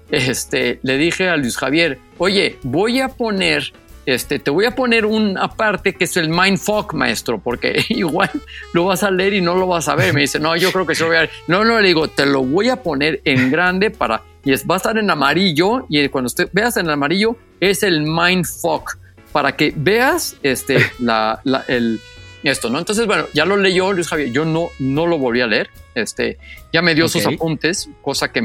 este, le dije a Luis Javier, oye, voy a poner este, te voy a poner una parte que es el mindfuck, maestro, porque igual lo vas a leer y no lo vas a ver. Me dice, no, yo creo que se lo voy a ver. No, no, le digo, te lo voy a poner en grande para, y es, va a estar en amarillo, y cuando usted veas en amarillo, es el mindfuck, para que veas este, la, el, esto, ¿no? Entonces, bueno, ya lo leyó Luis Javier, yo no, no lo volví a leer, este, ya me dio sus apuntes, cosa que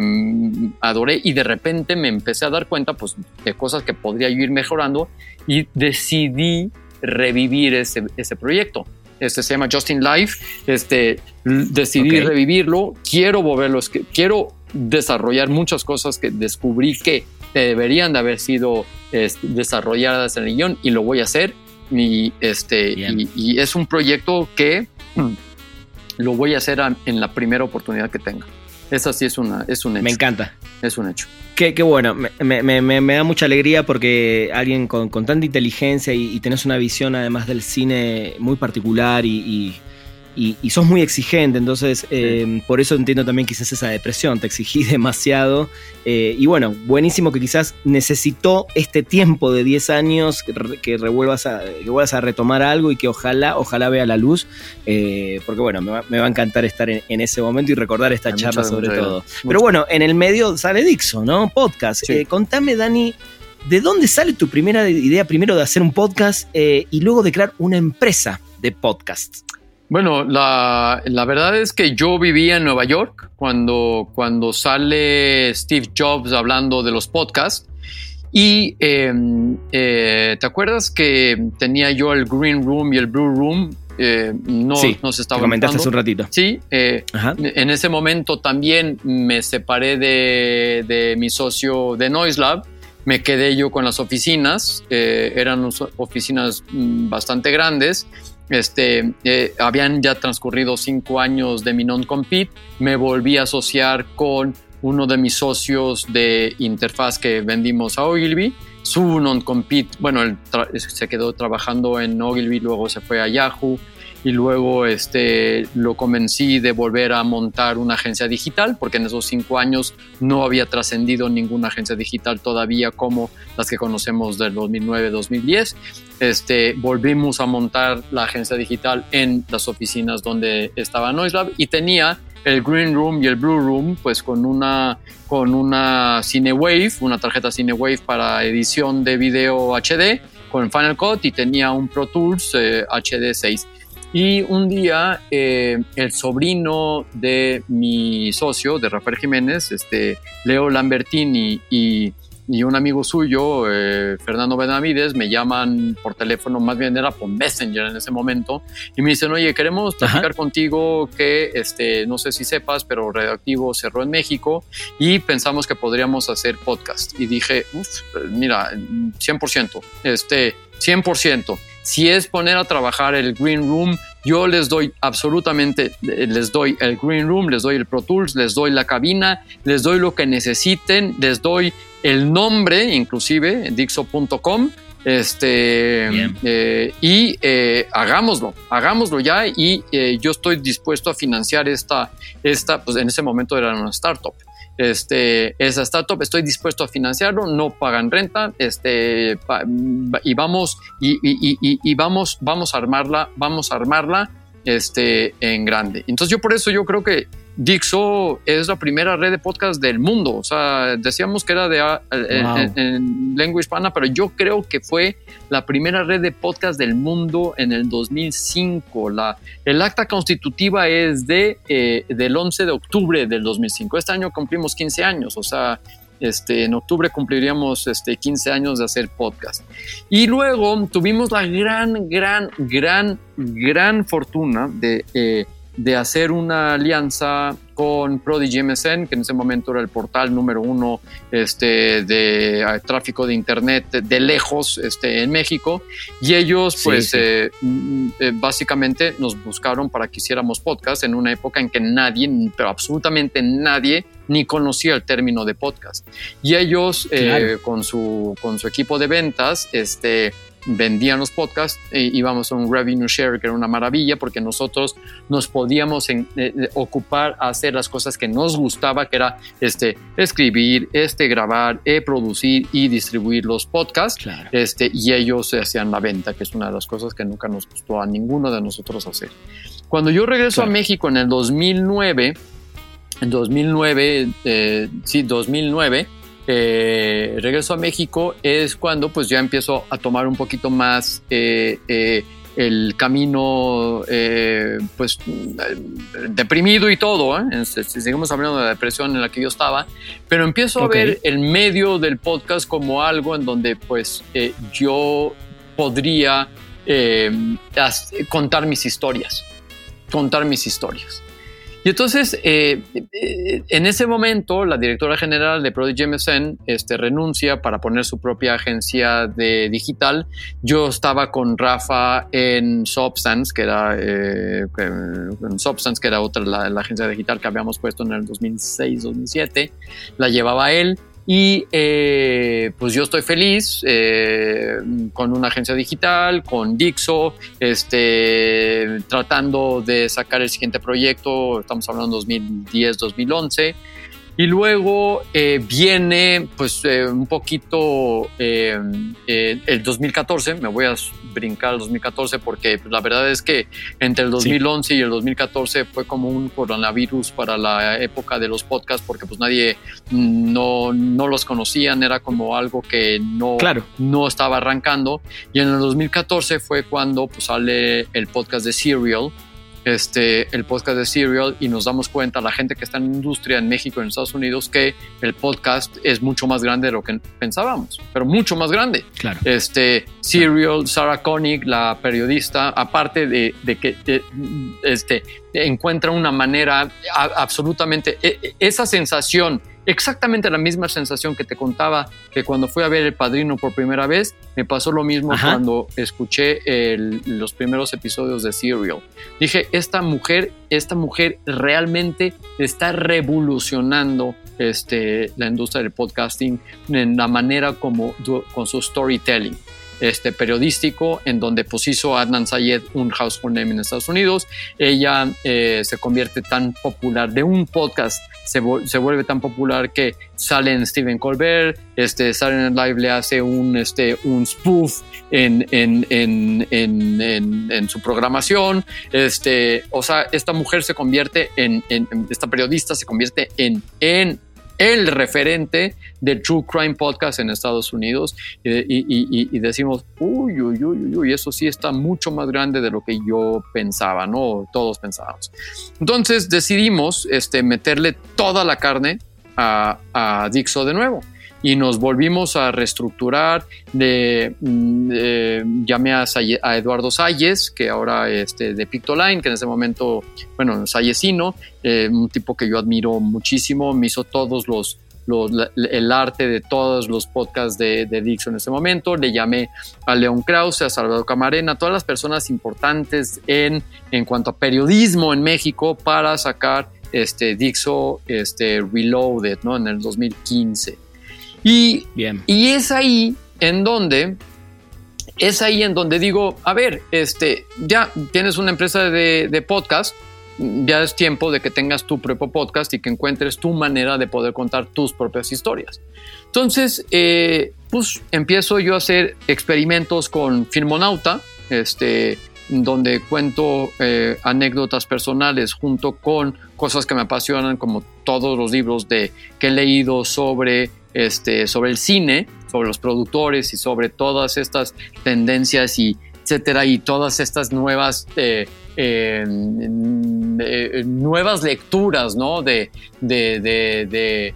adoré y de repente me empecé a dar cuenta, pues, de cosas que podría ir mejorando y decidí revivir ese, ese proyecto. Este se llama Justin Life, este, decidí revivirlo, quiero volverlo, quiero desarrollar muchas cosas que descubrí que deberían de haber sido desarrolladas en el guion y lo voy a hacer y, este, y, es un proyecto que lo voy a hacer en la primera oportunidad que tenga. Esa sí es, una, es un hecho. Me encanta. Es un hecho. Qué, qué bueno, me, me, me, da mucha alegría porque alguien con, con tanta inteligencia y, y, tenés una visión además del cine muy particular y y, sos muy exigente, entonces eh, por eso entiendo también quizás esa depresión, te exigí demasiado. Eh, y bueno, buenísimo que quizás necesitó este tiempo de 10 años que, revuelvas a, que vuelvas a retomar algo y que ojalá, ojalá vea la luz, eh, porque bueno, me va, a encantar estar en, ese momento y recordar esta charla sobre todo. Pero bueno, en el medio sale Dixo, ¿no? Podcast. contame, Dani. ¿De dónde sale tu primera idea primero de hacer un podcast y luego de crear una empresa de podcast? Bueno, la, la, verdad es que yo vivía en Nueva York cuando, cuando sale Steve Jobs hablando de los podcasts. Y em, eh, te acuerdas que tenía yo el Green Room y el Blue Room. Eh, no, sí, nos estaba comentaste hace un ratito. Sí, eh, en ese momento también me separé de, de mi socio de Noise Lab me quedé yo con las oficinas, eran oficinas mm, bastante grandes este, eh, habían ya transcurrido cinco años de mi non-compete, me volví a asociar con uno de mis socios de interfaz que vendimos a Ogilvy. Su non-compete, bueno, él se quedó trabajando en Ogilvy, luego se fue a Yahoo y luego este, lo convencí de volver a montar una agencia digital, porque en esos cinco años no había trascendido ninguna agencia digital todavía como las que conocemos del 2009-2010. Este, volvimos a montar la agencia digital en las oficinas donde estaba Noiselab y tenía el Green Room y el Blue Room, pues con una, con una CineWave, una tarjeta CineWave para edición de video HD con Final Cut y tenía un Pro Tools eh, 6. Y un día eh, el sobrino de mi socio, de Rafael Jiménez, este, Leo Lambertini y, y un amigo suyo, eh, Fernando Benavides, me llaman por teléfono, más bien era por Messenger en ese momento, y me dicen, oye, queremos platicar contigo que, este, no sé si sepas, pero Redactivo cerró en México y pensamos que podríamos hacer podcast. Y dije, uff, mira, 100%, este, 100%. Si es poner a trabajar el Green Room, yo les doy absolutamente, les doy el Green Room, les doy el Pro Tools, les doy la cabina, les doy lo que necesiten, les doy el nombre, inclusive, Dixo.com. Este, eh, y eh, hagámoslo, hagámoslo ya. Y eh, yo estoy dispuesto a financiar esta, esta, pues en ese momento era una startup este, esa startup, estoy dispuesto a financiarlo, no pagan renta, este, y vamos, y, y, vamos, vamos a armarla, vamos a armarla, este, en grande. Entonces yo por eso yo creo que Dixo es la primera red de podcast del mundo. O sea, decíamos que era de, ah, en, lengua hispana, pero yo creo que fue la primera red de podcast del mundo en el 2005. La, el acta constitutiva es de, eh, del 11 de octubre del 2005. Este año cumplimos 15 años. O sea, este, en octubre cumpliríamos este, 15 años de hacer podcast. Y luego tuvimos la gran, gran, gran, gran fortuna de... Eh, de hacer una alianza con Prodigy MSN, que en ese momento era el portal número uno este, de eh, tráfico de Internet de lejos este, en México. Y ellos, pues, eh, mm, eh, básicamente nos buscaron para que hiciéramos podcast en una época en que nadie, pero absolutamente nadie, ni conocía el término de podcast. Y ellos, con, su, con su equipo de ventas, este, vendían los podcasts, e íbamos a un revenue share que era una maravilla porque nosotros nos podíamos en, eh, eh, ocupar a hacer las cosas que nos gustaba, que era este, escribir, este, grabar, e producir y distribuir los podcasts. Este, y ellos hacían la venta, que es una de las cosas que nunca nos gustó a ninguno de nosotros hacer. Cuando yo regreso a México en el 2009, en 2009, eh, sí, 2009, eh, regreso a México es cuando pues ya empiezo a tomar un poquito más eh, eh, el camino pues deprimido y todo, si seguimos hablando de la depresión en la que yo estaba, pero empiezo a ver el medio del podcast como algo en donde pues yo podría contar mis historias, contar mis historias. Y entonces, eh, eh, en ese momento, la directora general de Prodigy MSN este, renuncia para poner su propia agencia de digital. Yo estaba con Rafa en Substance, que era, eh, Substance, que era otra, la, la agencia digital que habíamos puesto en el 2006-2007. La llevaba él. Y eh, pues yo estoy feliz eh, con una agencia digital, con Dixo, este, tratando de sacar el siguiente proyecto, estamos hablando 2010-2011. Y luego eh, viene pues eh, un poquito eh, el 2014, me voy a brincar al 2014 porque pues, la verdad es que entre el 2011 y el 2014 fue como un coronavirus para la época de los podcasts porque pues nadie no, no los conocían, era como algo que no, no estaba arrancando. Y en el 2014 fue cuando pues, sale el podcast de Serial este, el podcast de Serial y nos damos cuenta, la gente que está en industria en México en Estados Unidos, que el podcast es mucho más grande de lo que pensábamos, pero mucho más grande. Claro. Este, Serial, Sarah Koenig, la periodista, aparte de, que este, encuentra una manera absolutamente, e, e, esa sensación exactamente la misma sensación que te contaba que cuando fui a ver El Padrino por primera vez, me pasó lo mismo cuando escuché los primeros episodios de Serial. Dije, esta mujer, esta mujer realmente está revolucionando este, la industria del podcasting en la manera como con su storytelling este, periodístico en donde pues hizo Adnan Sayed un household name en Estados Unidos. Ella eh, se convierte tan popular de un podcast, se, se, vuelve tan popular que sale en Stephen Colbert, este, Saturday Night Live le hace un, este, un spoof en, en, en, en, su programación. Este, o sea, esta mujer se convierte en, esta periodista se convierte en, en el referente del True Crime Podcast en Estados Unidos y, decimos, uy, uy, uy, uy, eso sí está mucho más grande de lo que yo pensaba, ¿no? Todos pensábamos. Entonces decidimos este, meterle toda la carne a, a Dixo de nuevo y nos volvimos a reestructurar. De, mm, llamé a, Eduardo Salles, que ahora este, de Pictoline, que en ese momento, bueno, Sallesino, eh, un tipo que yo admiro muchísimo, me hizo todos los, el arte de todos los podcasts de, de, Dixon en ese momento. Le llamé a León Krause, a Salvador Camarena, a todas las personas importantes en, en cuanto a periodismo en México para sacar este Dixo este, Reloaded ¿no? en el 2015. Y, Bien. y es ahí en donde es ahí en donde digo, a ver, este, ya tienes una empresa de, podcast, ya es tiempo de que tengas tu propio podcast y que encuentres tu manera de poder contar tus propias historias. Entonces, eh, pues empiezo yo a hacer experimentos con Filmonauta, este, donde cuento eh, anécdotas personales junto con cosas que me apasionan, como todos los libros de, que he leído sobre este, sobre el cine, sobre los productores y sobre todas estas tendencias y etcétera, y todas estas nuevas, eh, eh, nuevas lecturas, ¿no? de, de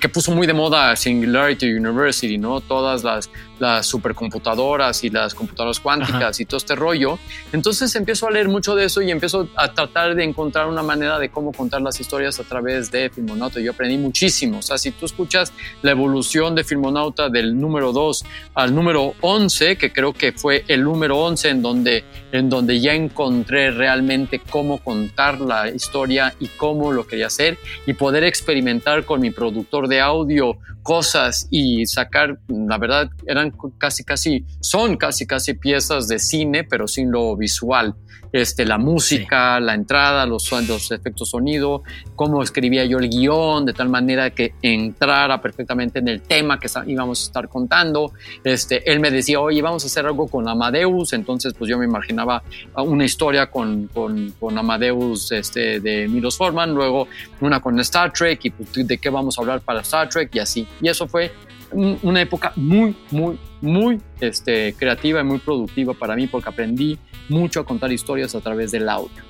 que puso muy de moda Singularity University, ¿no? Todas las, las supercomputadoras y las computadoras cuánticas y todo este rollo. Entonces empiezo a leer mucho de eso y empiezo a tratar de encontrar una manera de cómo contar las historias a través de Filmonauta. Yo aprendí muchísimo. O sea, si tú escuchas la evolución de Filmonauta del número 2 al número 11, que creo que fue el número 11 en donde, en donde ya encontré realmente cómo contar la historia y cómo lo quería hacer y poder experimentar con mi productor de audio cosas y sacar, la verdad, eran casi, casi, son casi, casi piezas de cine, pero sin lo visual este, la música, la entrada, los, los efectos sonido, cómo escribía yo el guion, de tal manera que entrara perfectamente en el tema que íbamos a estar contando. Este, él me decía, oye, vamos a hacer algo con Amadeus, entonces pues yo me imaginaba una historia con, con, con Amadeus este, de Milos Forman, luego una con Star Trek y pues, de qué vamos a hablar para Star Trek y así. Y eso fue una época muy, muy, muy este, creativa y muy productiva para mí porque aprendí mucho a contar historias a través del audio.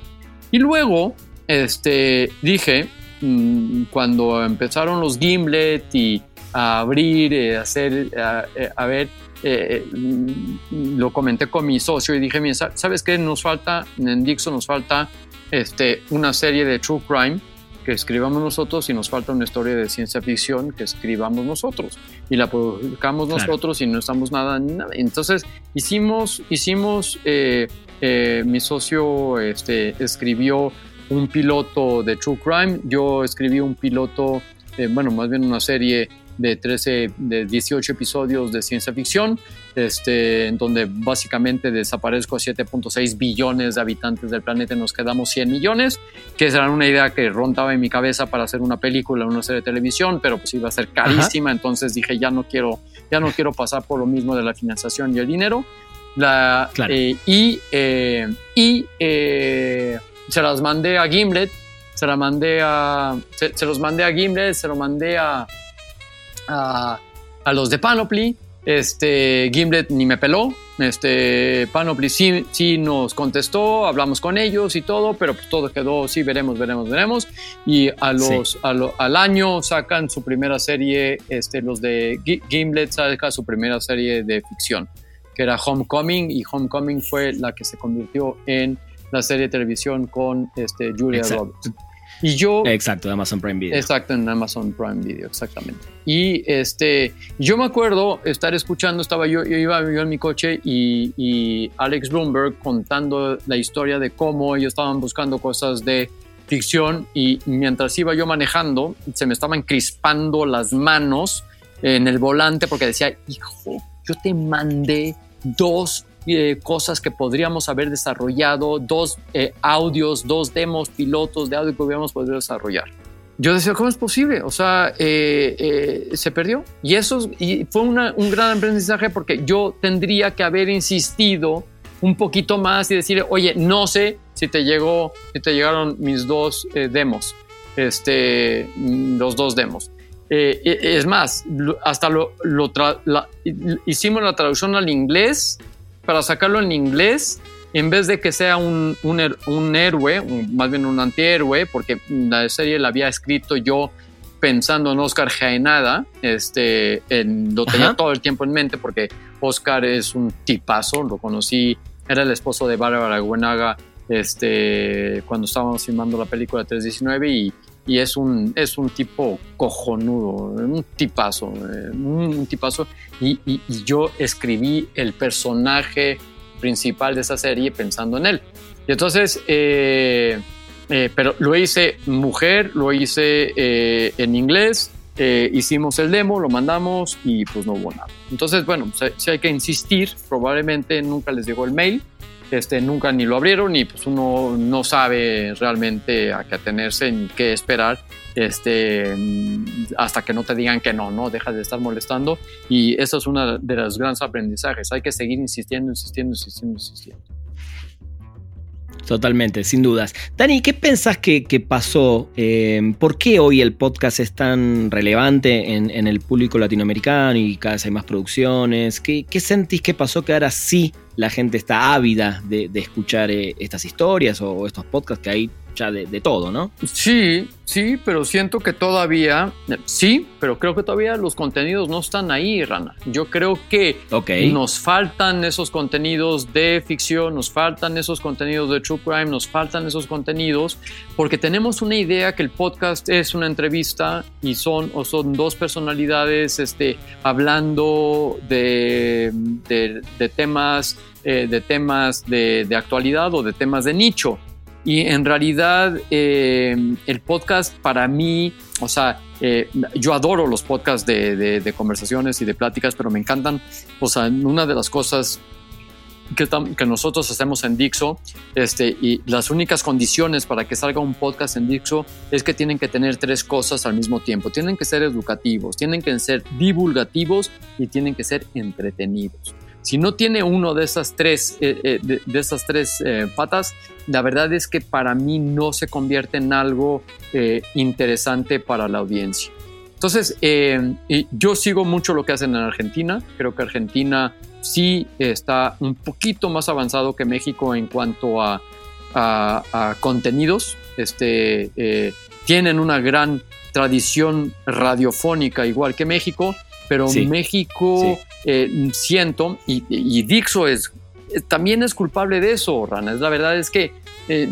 Y luego, este, dije, mm, cuando empezaron los Gimlet y a abrir, eh, a hacer, a, ver, eh, mm, lo comenté con mi socio y dije, mira, ¿sabes qué? Nos falta, en Dixon nos falta este, una serie de True Crime que escribamos nosotros y nos falta una historia de ciencia ficción que escribamos nosotros y la publicamos nosotros y no estamos nada, nada. Entonces hicimos, hicimos eh, eh, mi socio este, escribió un piloto de True Crime, yo escribí un piloto, eh, bueno, más bien una serie de 13, de 18 episodios de ciencia ficción, este, en donde básicamente desaparezco a 7.6 billones de habitantes del planeta y nos quedamos 100 millones, que era una idea que rondaba en mi cabeza para hacer una película, una serie de televisión, pero pues iba a ser carísima, entonces dije, ya no quiero, ya no quiero pasar por lo mismo de la financiación y el dinero, la, eh, y eh, y eh, se las mandé a Gimlet, se la mandé a. Se, los mandé a Gimlet, se lo mandé a, a, a, los de Panoply. Este, Gimlet ni me peló. Este, Panoply sí, sí, nos contestó, hablamos con ellos y todo, pero pues todo quedó, sí, veremos, veremos, veremos. Y a los, al año sacan su primera serie, este, los de Gimlet sacan su primera serie de ficción que era Homecoming, y Homecoming fue la que se convirtió en la serie de televisión con este, Julia Roberts. Y yo... Exacto, Amazon Prime Video. Exacto, en Amazon Prime Video, exactamente. Y este, yo me acuerdo estar escuchando, estaba yo, yo iba yo en mi coche y, y, Alex Bloomberg contando la historia de cómo ellos estaban buscando cosas de ficción y mientras iba yo manejando, se me estaban crispando las manos en el volante porque decía, hijo, yo te mandé dos eh, cosas que podríamos haber desarrollado, dos eh, audios, dos demos pilotos de audio que hubiéramos podido desarrollar. Yo decía, ¿cómo es posible? O sea, eh, se perdió. Y eso y fue un gran aprendizaje porque yo tendría que haber insistido un poquito más y decir, oye, no sé si te llegó, si te llegaron mis dos demos, este, los dos demos. Eh, e, es más, hasta lo, hicimos la traducción al inglés. Para sacarlo en inglés en vez de que sea un, un, héroe, más bien un antihéroe, porque la serie la había escrito yo pensando en Oscar Jaenada, este, lo tenía todo el tiempo en mente porque Oscar es un tipazo, lo conocí, era el esposo de Bárbara Buenaga este, cuando estábamos filmando la película 319 y y es un, es un tipo cojonudo, un tipazo, eh, un, tipazo. Y, yo escribí el personaje principal de esa serie pensando en él. Y entonces, eh, eh, pero lo hice mujer, lo hice en inglés, hicimos el demo, lo mandamos y pues no hubo nada. Entonces, bueno, si hay que insistir, probablemente nunca les llegó el mail este, nunca ni lo abrieron y pues uno no sabe realmente a qué atenerse ni qué esperar este, hasta que no te digan que no, no, dejas de estar molestando y eso es uno de los grandes aprendizajes, hay que seguir insistiendo, insistiendo, insistiendo, insistiendo. Totalmente, sin dudas. Dani, ¿qué pensás que, pasó? Eh, ¿Por qué hoy el podcast es tan relevante en, el público latinoamericano y cada vez hay más producciones? ¿Qué, sentís que pasó que ahora sí la gente está ávida de, escuchar eh, estas historias o, estos podcasts que hay de, todo, ¿no? Sí, sí, pero siento que todavía, sí, pero creo que todavía los contenidos no están ahí, Rana. Yo creo que nos faltan esos contenidos de ficción, nos faltan esos contenidos de true crime, nos faltan esos contenidos, porque tenemos una idea que el podcast es una entrevista y son, o son dos personalidades este, hablando de, de, temas, eh, de, temas de, de actualidad o de temas de nicho y en realidad eh, el podcast para mí, o sea, eh, yo adoro los podcasts de, de, conversaciones y de pláticas, pero me encantan, o sea, una de las cosas que, que, nosotros hacemos en Dixo, este, y las únicas condiciones para que salga un podcast en Dixo es que tienen que tener tres cosas al mismo tiempo. Tienen que ser educativos, tienen que ser divulgativos y tienen que ser entretenidos. Si no tiene uno de esas tres, eh, eh, de, esas tres eh, patas, la verdad es que para mí no se convierte en algo interesante para la audiencia. Entonces, yo sigo mucho lo que hacen en Argentina. Creo que Argentina sí está un poquito más avanzado que México en cuanto a, contenidos. Este, tienen una gran tradición radiofónica igual que México, pero México eh, siento, y, Dixo es, también es culpable de eso, Ranas. La verdad es que eh,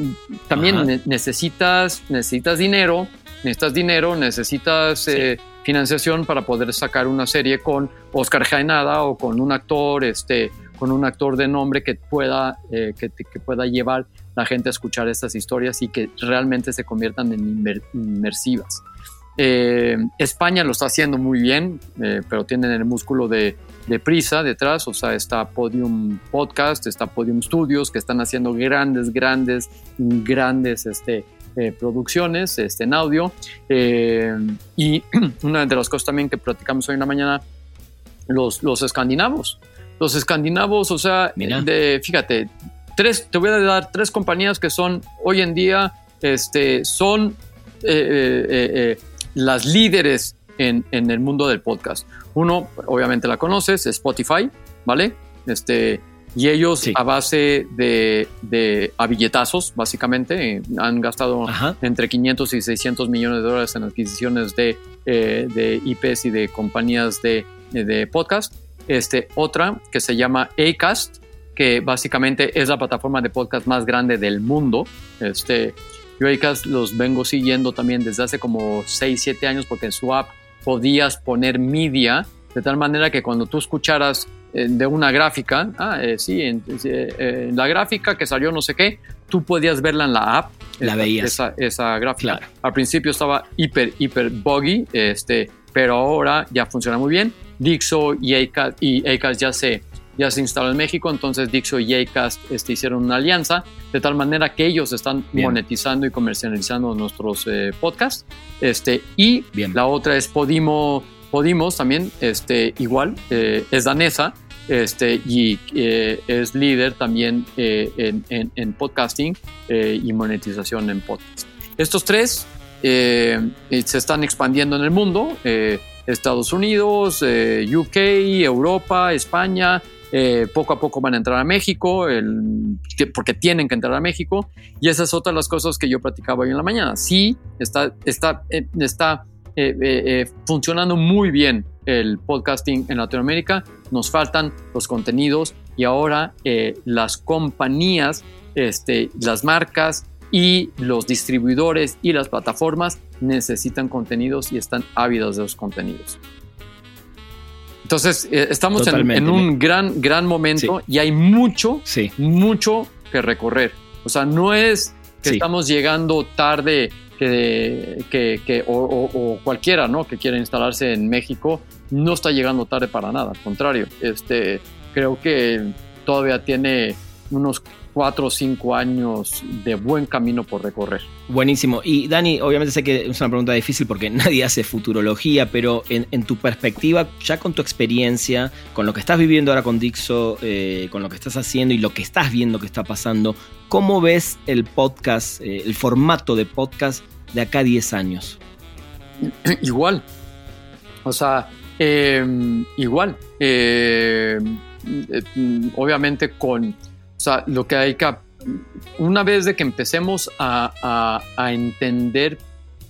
también necesitas, necesitas dinero, necesitas dinero, necesitas eh, financiación para poder sacar una serie con Oscar Jaenada o con un actor, este, con un actor de nombre que pueda, que, pueda llevar la gente a escuchar estas historias y que realmente se conviertan en inmersivas. España lo está haciendo muy bien, pero tienen el músculo de, de prisa detrás, o sea, está Podium Podcast, está Podium Studios, que están haciendo grandes, grandes, grandes este, eh, producciones este, en audio. Eh, y una de las cosas también que platicamos hoy en la mañana, los, los escandinavos. Los escandinavos, o sea, de, fíjate, tres, te voy a dar tres compañías que son hoy en día, este, son eh, las líderes en, en, el mundo del podcast. Uno, obviamente la conoces, Spotify, ¿vale? Este, y ellos a base de, de a billetazos, básicamente, han gastado entre 500 y 600 millones de dólares en adquisiciones de, eh, de IPs y de compañías de, de, podcast. Este, otra que se llama Acast, que básicamente es la plataforma de podcast más grande del mundo. Este, yo Acast los vengo siguiendo también desde hace como 6, 7 años porque en su app podías poner media de tal manera que cuando tú escucharas eh, de una gráfica, ah, eh, sí, eh, en, la gráfica que salió no sé qué, tú podías verla en la app. La veías. Esa, gráfica. Al principio estaba hiper, hiper buggy, este, pero ahora ya funciona muy bien. Dixo y Acast, y ya se ya se instaló en México, entonces Dixo y Acast este, hicieron una alianza, de tal manera que ellos están monetizando y comercializando nuestros eh, podcasts. Este, y la otra es Podimo, Podimos también, este, igual, eh, es danesa. Este, y eh, es líder también en, en, podcasting y monetización en podcast. Estos tres se están expandiendo en el mundo, Estados Unidos, UK, Europa, España, eh, poco a poco van a entrar a México, porque tienen que entrar a México. Y esas son otras las cosas que yo platicaba hoy en la mañana. Sí, está, está, eh, está eh, funcionando muy bien el podcasting en Latinoamérica. Nos faltan los contenidos y ahora las compañías, este, las marcas y los distribuidores y las plataformas necesitan contenidos y están ávidos de los contenidos. Entonces, eh, estamos en, un gran, gran momento y hay mucho, mucho que recorrer. O sea, no es que estamos llegando tarde que, que, o, cualquiera ¿no? que quiera instalarse en México no está llegando tarde para nada. Al contrario, este, creo que todavía tiene unos cuatro o cinco años de buen camino por recorrer. Buenísimo. Y Dani, obviamente sé que es una pregunta difícil porque nadie hace futurología, pero en, tu perspectiva, ya con tu experiencia, con lo que estás viviendo ahora con Dixo, eh, con lo que estás haciendo y lo que estás viendo que está pasando, ¿cómo ves el podcast, eh, el formato de podcast de acá a 10 años? Igual. O sea, em, igual. Em, eh, obviamente con sea, lo que hay que, una vez de que empecemos a, entender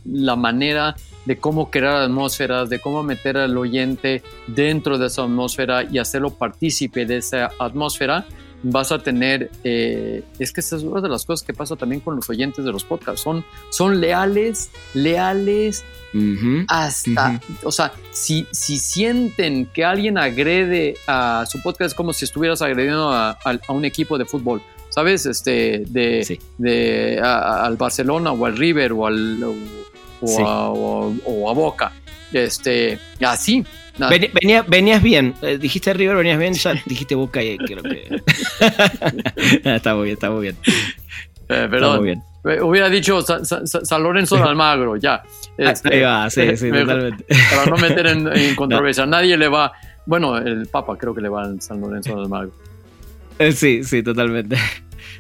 la manera de cómo crear atmósferas, de cómo meter al oyente dentro de esa atmósfera y hacerlo partícipe de esa atmósfera, vas a tener, eh, es que esa es una de las cosas que pasa también con los oyentes de los podcasts, son, son leales, leales hasta, o sea, si, si sienten que alguien agrede a su podcast es como si estuvieras agrediendo a, un equipo de fútbol. ¿sabes? Este, de, Sí. de a- al Barcelona o al River o al o, o Sí. a, o- o a Boca. Este, así. Na- Veni- venía- venías bien. Eh, dijiste River, venías bien. Ya dijiste Boca y creo que. Ah, está muy bien, está muy bien. eh, Está perdón. muy bien. Eh, Hubiera dicho Sa- Sa- Sa- San Lorenzo de Almagro, ya. Este, Ahí va, sí, sí, mejor- totalmente. Para no meter en, en controversia. Nadie le va. Bueno, el Papa creo que le va al San Lorenzo de Almagro. Eh, Sí, sí, totalmente.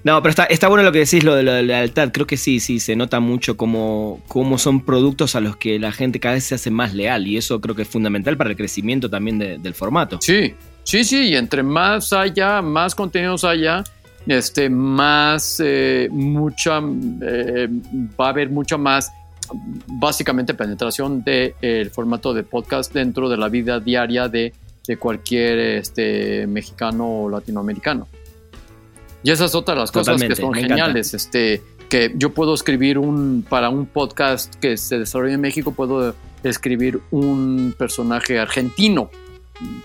No, pero está, está bueno lo que decís, lo de la lealtad. Creo que sí, sí, se nota mucho cómo, cómo son productos a los que la gente cada vez se hace más leal. Y eso creo que es fundamental para el crecimiento también de- del formato. Sí, sí, sí. Y entre más haya, más contenidos haya, este, más eh, mucha, eh, va a haber mucha más, básicamente, penetración del formato de podcast dentro de la vida diaria de, de cualquier este, mexicano o latinoamericano. Y esas otras las cosas Totalmente, que son encanta. geniales. Este, que yo puedo escribir un, para un podcast que se desarrolla en México, puedo escribir un personaje argentino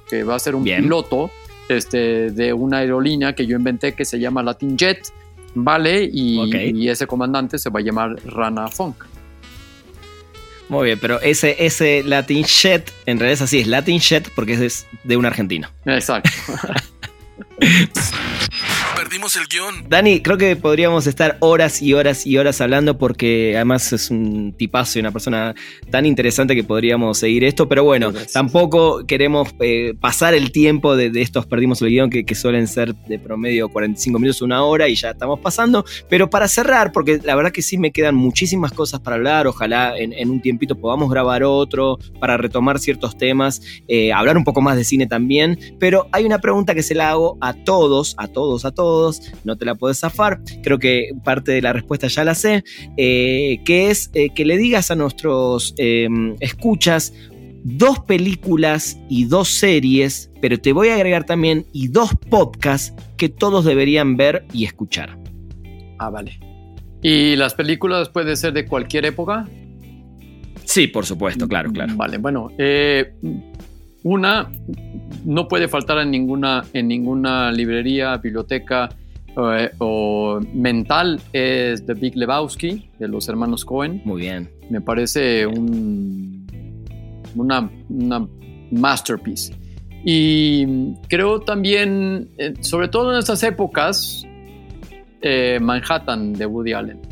que va a ser un Bien. piloto este, de una aerolínea que yo inventé que se llama Latin Jet, ¿vale? Y ese comandante se va a llamar Rana Funk. Muy bien, pero ese, ese Latin Jet, en realidad es así, es Latin Jet porque es de un argentino. Exacto. Perdimos el guion. Dani, creo que podríamos estar horas y horas y horas hablando porque además es un tipazo y una persona tan interesante que podríamos seguir esto, pero bueno, Gracias. tampoco queremos eh, pasar el tiempo de, de estos Perdimos el Guión que, que suelen ser de promedio 45 minutos, una hora y ya estamos pasando, pero para cerrar, porque la verdad que sí me quedan muchísimas cosas para hablar, ojalá en, en un tiempito podamos grabar otro para retomar ciertos temas, eh, hablar un poco más de cine también, pero hay una pregunta que se la hago a todos, a todos, a todos, no te la puedes zafar, creo que parte de la respuesta ya la sé, eh, que es eh, que le digas a nuestros eh, escuchas dos películas y dos series, pero te voy a agregar también y dos podcasts que todos deberían ver y escuchar. ah, vale. ¿Y las películas puede ser de cualquier época? Sí, por supuesto, claro, claro. Vale, bueno. eh, una no puede faltar en ninguna, en ninguna librería, biblioteca eh, o mental es The Big Lebowski de los hermanos Cohen. Muy bien. Me parece un, una, una masterpiece. Y creo también, eh, sobre todo en estas épocas, eh, Manhattan de Woody Allen.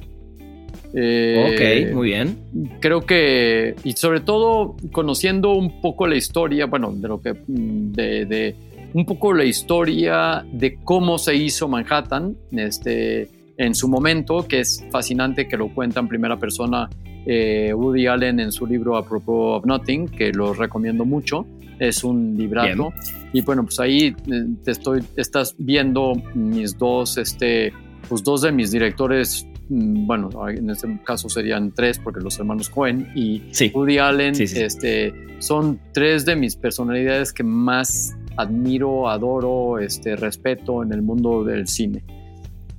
Eh, ok, muy bien. creo que, y sobre todo conociendo un poco la historia, bueno, de lo que, de, de un poco la historia de cómo se hizo Manhattan este, en su momento, que es fascinante que lo cuenta en primera persona eh, Woody Allen en su libro Apropos of Nothing, que lo recomiendo mucho. Es un librato. Y bueno, pues ahí eh, te estoy, estás viendo mis dos, este, pues dos de mis directores, bueno, en este caso serían tres, porque los hermanos Cohen y Sí. Woody Allen, Sí, sí, sí. este, son tres de mis personalidades que más admiro, adoro, este, respeto en el mundo del cine.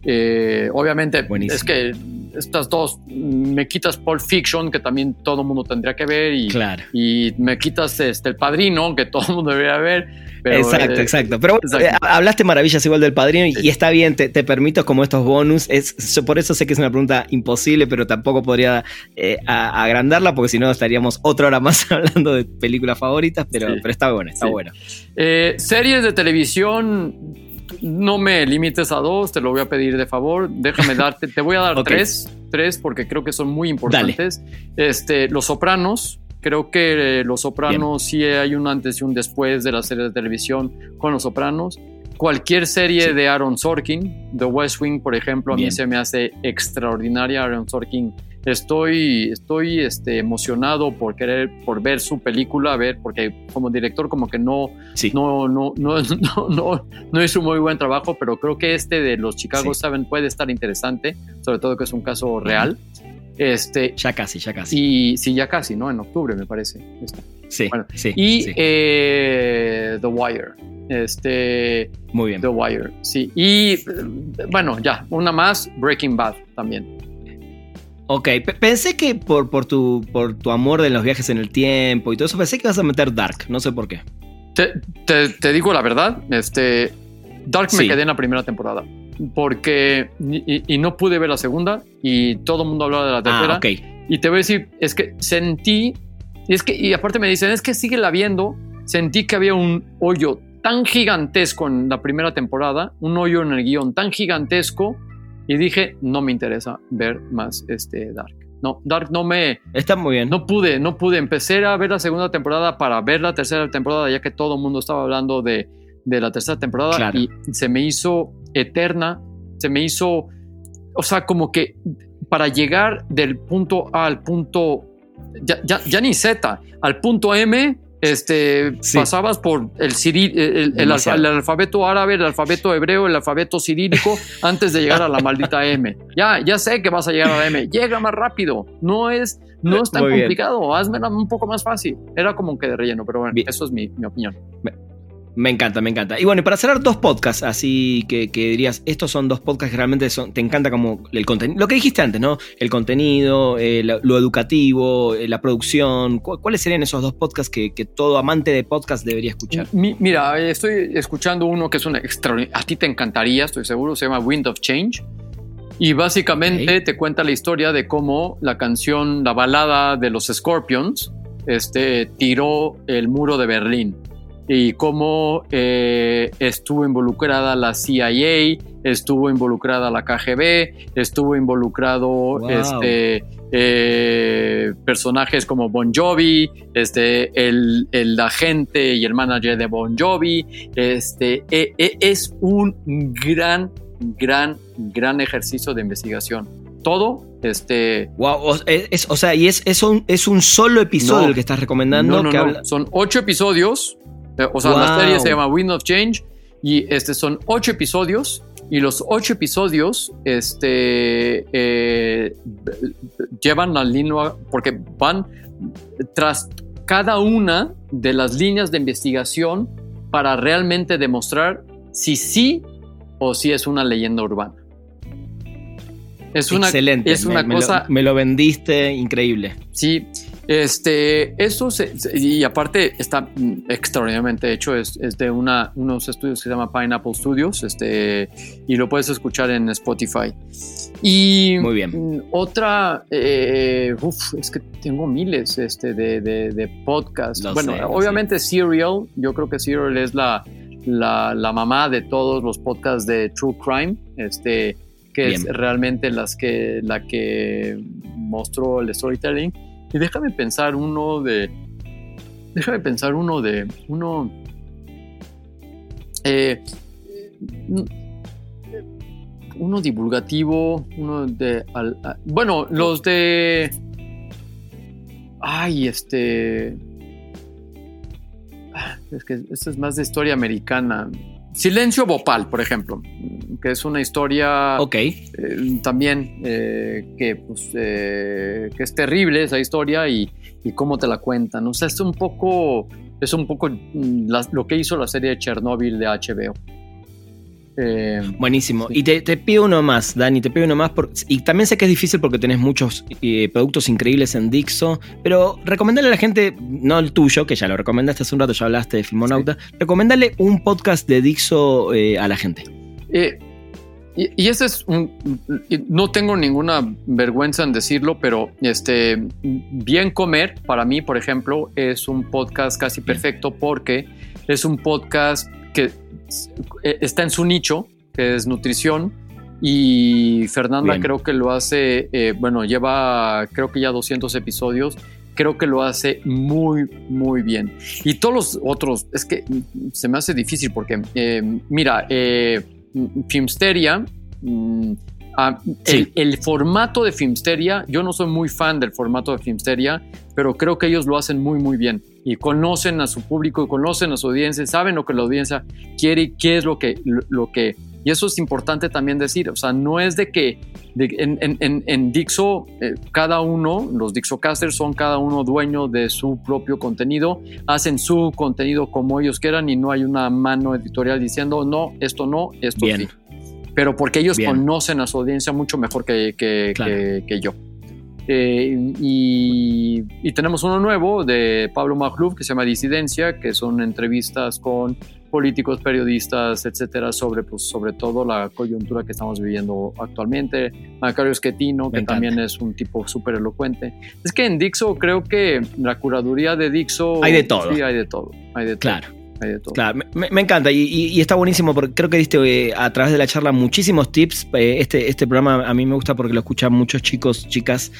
Eh, obviamente, Buenísimo. es que estas dos, me quitas Pulp Fiction, que también todo el mundo tendría que ver, y, Claro. y me quitas este, El Padrino, que todo el mundo debería ver. Pero, exacto, eh, exacto. Pero bueno, exacto. eh, hablaste maravillas igual del padrino y, Sí. y está bien, te, te permito como estos bonus. Es, yo por eso sé que es una pregunta imposible, pero tampoco podría eh, a- agrandarla porque si no estaríamos otra hora más hablando de películas favoritas, pero, Sí. pero está bueno, está Sí. bueno. Eh, series de televisión, no me limites a dos, te lo voy a pedir de favor. Déjame darte, te voy a dar tres, tres porque creo que son muy importantes. Este, Los Sopranos. Creo que eh, Los Sopranos sí hay un antes y un después de la serie de televisión con Los Sopranos. Cualquier serie Sí. de Aaron Sorkin, The West Wing, por ejemplo, a Bien. mí se me hace extraordinaria Aaron Sorkin. Estoy, estoy este, emocionado por querer, por ver su película, a ver, porque como director como que no, Sí. no, no, no, no, no, no hizo muy buen trabajo, pero creo que este de los Chicago Sí. Seven puede estar interesante, sobre todo que es un caso real. Este, Ya casi, ya casi. y sí, ya casi, ¿no? En octubre, me parece. Está. sí, bueno, sí, Y sí. eh, The Wire. Este, Muy bien. The Wire, sí. Y eh, bueno, ya, una más, Breaking Bad también. Ok, pe- pensé que por, por, tu, por tu amor de los viajes en el tiempo y todo eso, pensé que ibas a meter Dark, no sé por qué. Te, te- te digo la verdad, este, Dark me Sí. quedé en la primera temporada. porque y, no pude ver la segunda y todo el mundo hablaba de la tercera. Ah, ok. Y te voy a decir, es que sentí, y es que, y aparte me dicen, es que sigue la viendo, sentí que había un hoyo tan gigantesco en la primera temporada, un hoyo en el guion tan gigantesco, y dije, no me interesa ver más este Dark. No, Dark no me... Está muy bien. No pude, no pude. Empecé a ver la segunda temporada para ver la tercera temporada, ya que todo el mundo estaba hablando de, de la tercera temporada y se me hizo eterna, se me hizo, o sea, como que para llegar del punto A al punto, ya, ya, ya ni Z, al punto M, este, pasabas por el, el, el, alfabeto árabe, el alfabeto hebreo, el alfabeto cirílico antes de llegar a la maldita M. Ya, ya sé que vas a llegar a la M. Llega más rápido. No es, no es tan complicado. Hazme un poco más fácil. Era como que de relleno, pero bueno, eso es mi, mi opinión. Me encanta, me encanta. Y bueno, y para cerrar dos podcasts, así que, dirías, estos son dos podcasts que realmente son, te encanta como el contenido, lo que dijiste antes, ¿no? El contenido, eh, lo, educativo, eh, la producción. ¿Cuáles serían esos dos podcasts que, todo amante de podcast debería escuchar? mira, estoy escuchando uno que es un extraordinario, a ti te encantaría, estoy seguro, se llama Wind of Change. Y básicamente te cuenta la historia de cómo la canción, la balada de los Scorpions, este, tiró el muro de Berlín y cómo eh, estuvo involucrada la CIA, estuvo involucrada la KGB, estuvo involucrado este, eh, personajes como Bon Jovi, este, el, el, agente y el manager de Bon Jovi. Este, e, e, es un gran, gran, gran ejercicio de investigación. Todo este. Wow, es, o sea, y es, es, un, es un solo episodio el que estás recomendando. No, no, Son ocho episodios o sea, la serie se llama Wind of Change y este son ocho episodios y los ocho episodios este, eh, llevan la línea porque van tras cada una de las líneas de investigación para realmente demostrar si sí o si es una leyenda urbana. Es una, Excelente. Es una cosa. me lo vendiste increíble. Sí. Este, eso y aparte está extraordinariamente hecho, es, de una, unos estudios que se llama Pineapple Studios, este, y lo puedes escuchar en Spotify. Y Muy bien. otra, eh, es que tengo miles este, de, de, podcasts. bueno, obviamente Serial, yo creo que Serial es la, la, mamá de todos los podcasts de True Crime, este, que es realmente las que, la que mostró el storytelling. Y déjame pensar uno de. Déjame pensar uno de. Uno. Eh, uno divulgativo, uno de. bueno, los de. Ay, este. Ah, es que esto es más de historia americana. Silencio Bopal, por ejemplo, que es una historia eh, también eh, que, pues, eh, que es terrible esa historia y, cómo te la cuentan. O sea, es un poco, es un poco mm, lo que hizo la serie de Chernobyl de HBO. Eh, Buenísimo. Y te, pido uno más, Dani, te pido uno más. y también sé que es difícil porque tenés muchos eh, productos increíbles en Dixo, pero recomendale a la gente, no el tuyo, que ya lo recomendaste hace un rato, ya hablaste de Filmonauta, recomendale un podcast de Dixo eh, a la gente. y, ese es un. No tengo ninguna vergüenza en decirlo, pero este. Bien Comer, para mí, por ejemplo, es un podcast casi perfecto porque es un podcast que está en su nicho, que es nutrición, y Fernanda creo que lo hace, eh, bueno, lleva creo que ya 200 episodios, creo que lo hace muy, muy bien. Y todos los otros, es que se me hace difícil porque, eh, mira, Filmsteria, mm, ah, el, formato de Filmsteria, yo no soy muy fan del formato de Filmsteria, pero creo que ellos lo hacen muy, muy bien. Y conocen a su público, y conocen a su audiencia, saben lo que la audiencia quiere y qué es lo que, lo, que y eso es importante también decir, o sea, no es de que en, en, en, Dixo eh, cada uno, los Dixocasters son cada uno dueño de su propio contenido, hacen su contenido como ellos quieran y no hay una mano editorial diciendo, no, esto no, esto sí. Pero porque ellos conocen a su audiencia mucho mejor que, que, que yo. Eh, y, tenemos uno nuevo de Pablo Magluf que se llama Disidencia, que son entrevistas con políticos, periodistas, etcétera, sobre, pues, sobre todo la coyuntura que estamos viviendo actualmente. Macario Esquetino, que también es un tipo súper elocuente. Es que en Dixo creo que la curaduría de Dixo... Hay de todo. Sí, hay de todo. Hay de todo. Claro. Claro, me, encanta y, está buenísimo porque creo que diste eh, a través de la charla muchísimos tips. Eh, este, este programa a mí me gusta porque lo escuchan muchos chicos, chicas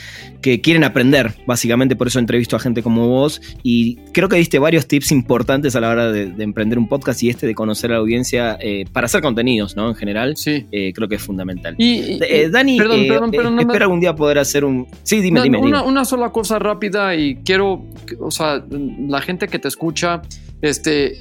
que quieren aprender, básicamente por eso entrevisto a gente como vos y creo que diste varios tips importantes a la hora de, emprender un podcast y este de conocer a la audiencia eh, para hacer contenidos, ¿no? En general, sí. creo que es fundamental. Y, Dani, perdón, perdón, perdón, espero algún día poder hacer un... Sí, dime, dime, una, una sola cosa rápida y quiero, o sea, la gente que te escucha este,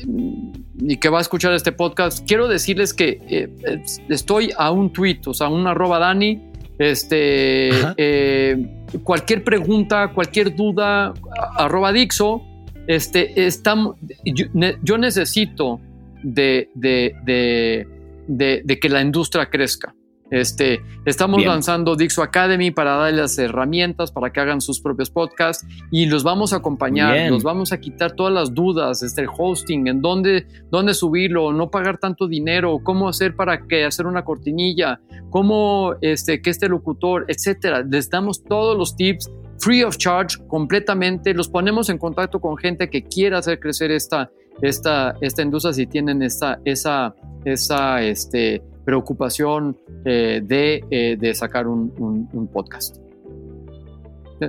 y que va a escuchar este podcast, quiero decirles que eh, estoy a un tweet, o sea, un arroba Dani, este, eh, cualquier pregunta, cualquier duda, arroba Dixo, este, estamos, yo, necesito de, de que la industria crezca. Este, estamos lanzando Dixo Academy para darles herramientas para que hagan sus propios podcasts y los vamos a acompañar, los vamos a quitar todas las dudas, este, el hosting, en dónde, dónde subirlo, no pagar tanto dinero, cómo hacer para que hacer una cortinilla, cómo este, que este locutor, etcétera. Les damos todos los tips free of charge completamente, los ponemos en contacto con gente que quiera hacer crecer esta, esta, esta industria si tienen esta, esa, esa, este, preocupación eh, de, eh, de, sacar un, un podcast.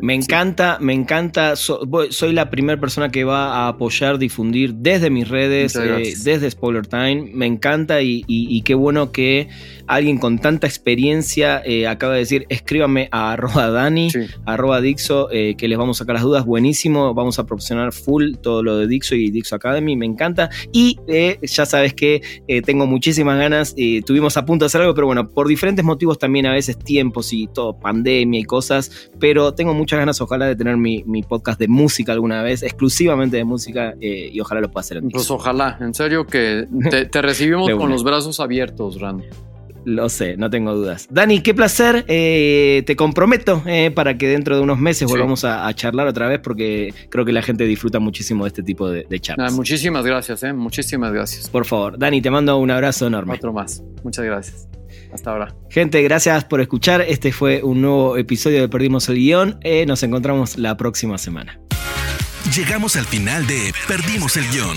Me encanta, me encanta. soy la primera persona que va a apoyar, difundir desde mis redes, eh, desde Spoiler Time. Me encanta y, qué bueno que alguien con tanta experiencia eh, acaba de decir: escríbame a arroba Dani, arroba Dixo, eh, que les vamos a sacar las dudas. Buenísimo, vamos a proporcionar full todo lo de Dixo y Dixo Academy. Me encanta. Y ya sabes que tengo muchísimas ganas. tuvimos a punto de hacer algo, pero bueno, por diferentes motivos también a veces tiempos y todo, pandemia y cosas. Pero tengo muchas ganas, ojalá, de tener mi, podcast de música alguna vez, exclusivamente de música, eh, y ojalá lo pueda hacer. pues ojalá, en serio que te, recibimos con los brazos abiertos, Ran. Lo sé, no tengo dudas. Dani, qué placer. Eh, te comprometo eh, para que dentro de unos meses volvamos a, charlar otra vez porque creo que la gente disfruta muchísimo de este tipo de, charlas. muchísimas gracias, muchísimas gracias. Por favor, Dani, te mando un abrazo enorme. Otro más. Muchas gracias. Hasta ahora. Gente, gracias por escuchar. Este fue un nuevo episodio de Perdimos el Guión. Eh, nos encontramos la próxima semana. Llegamos al final de Perdimos el Guión.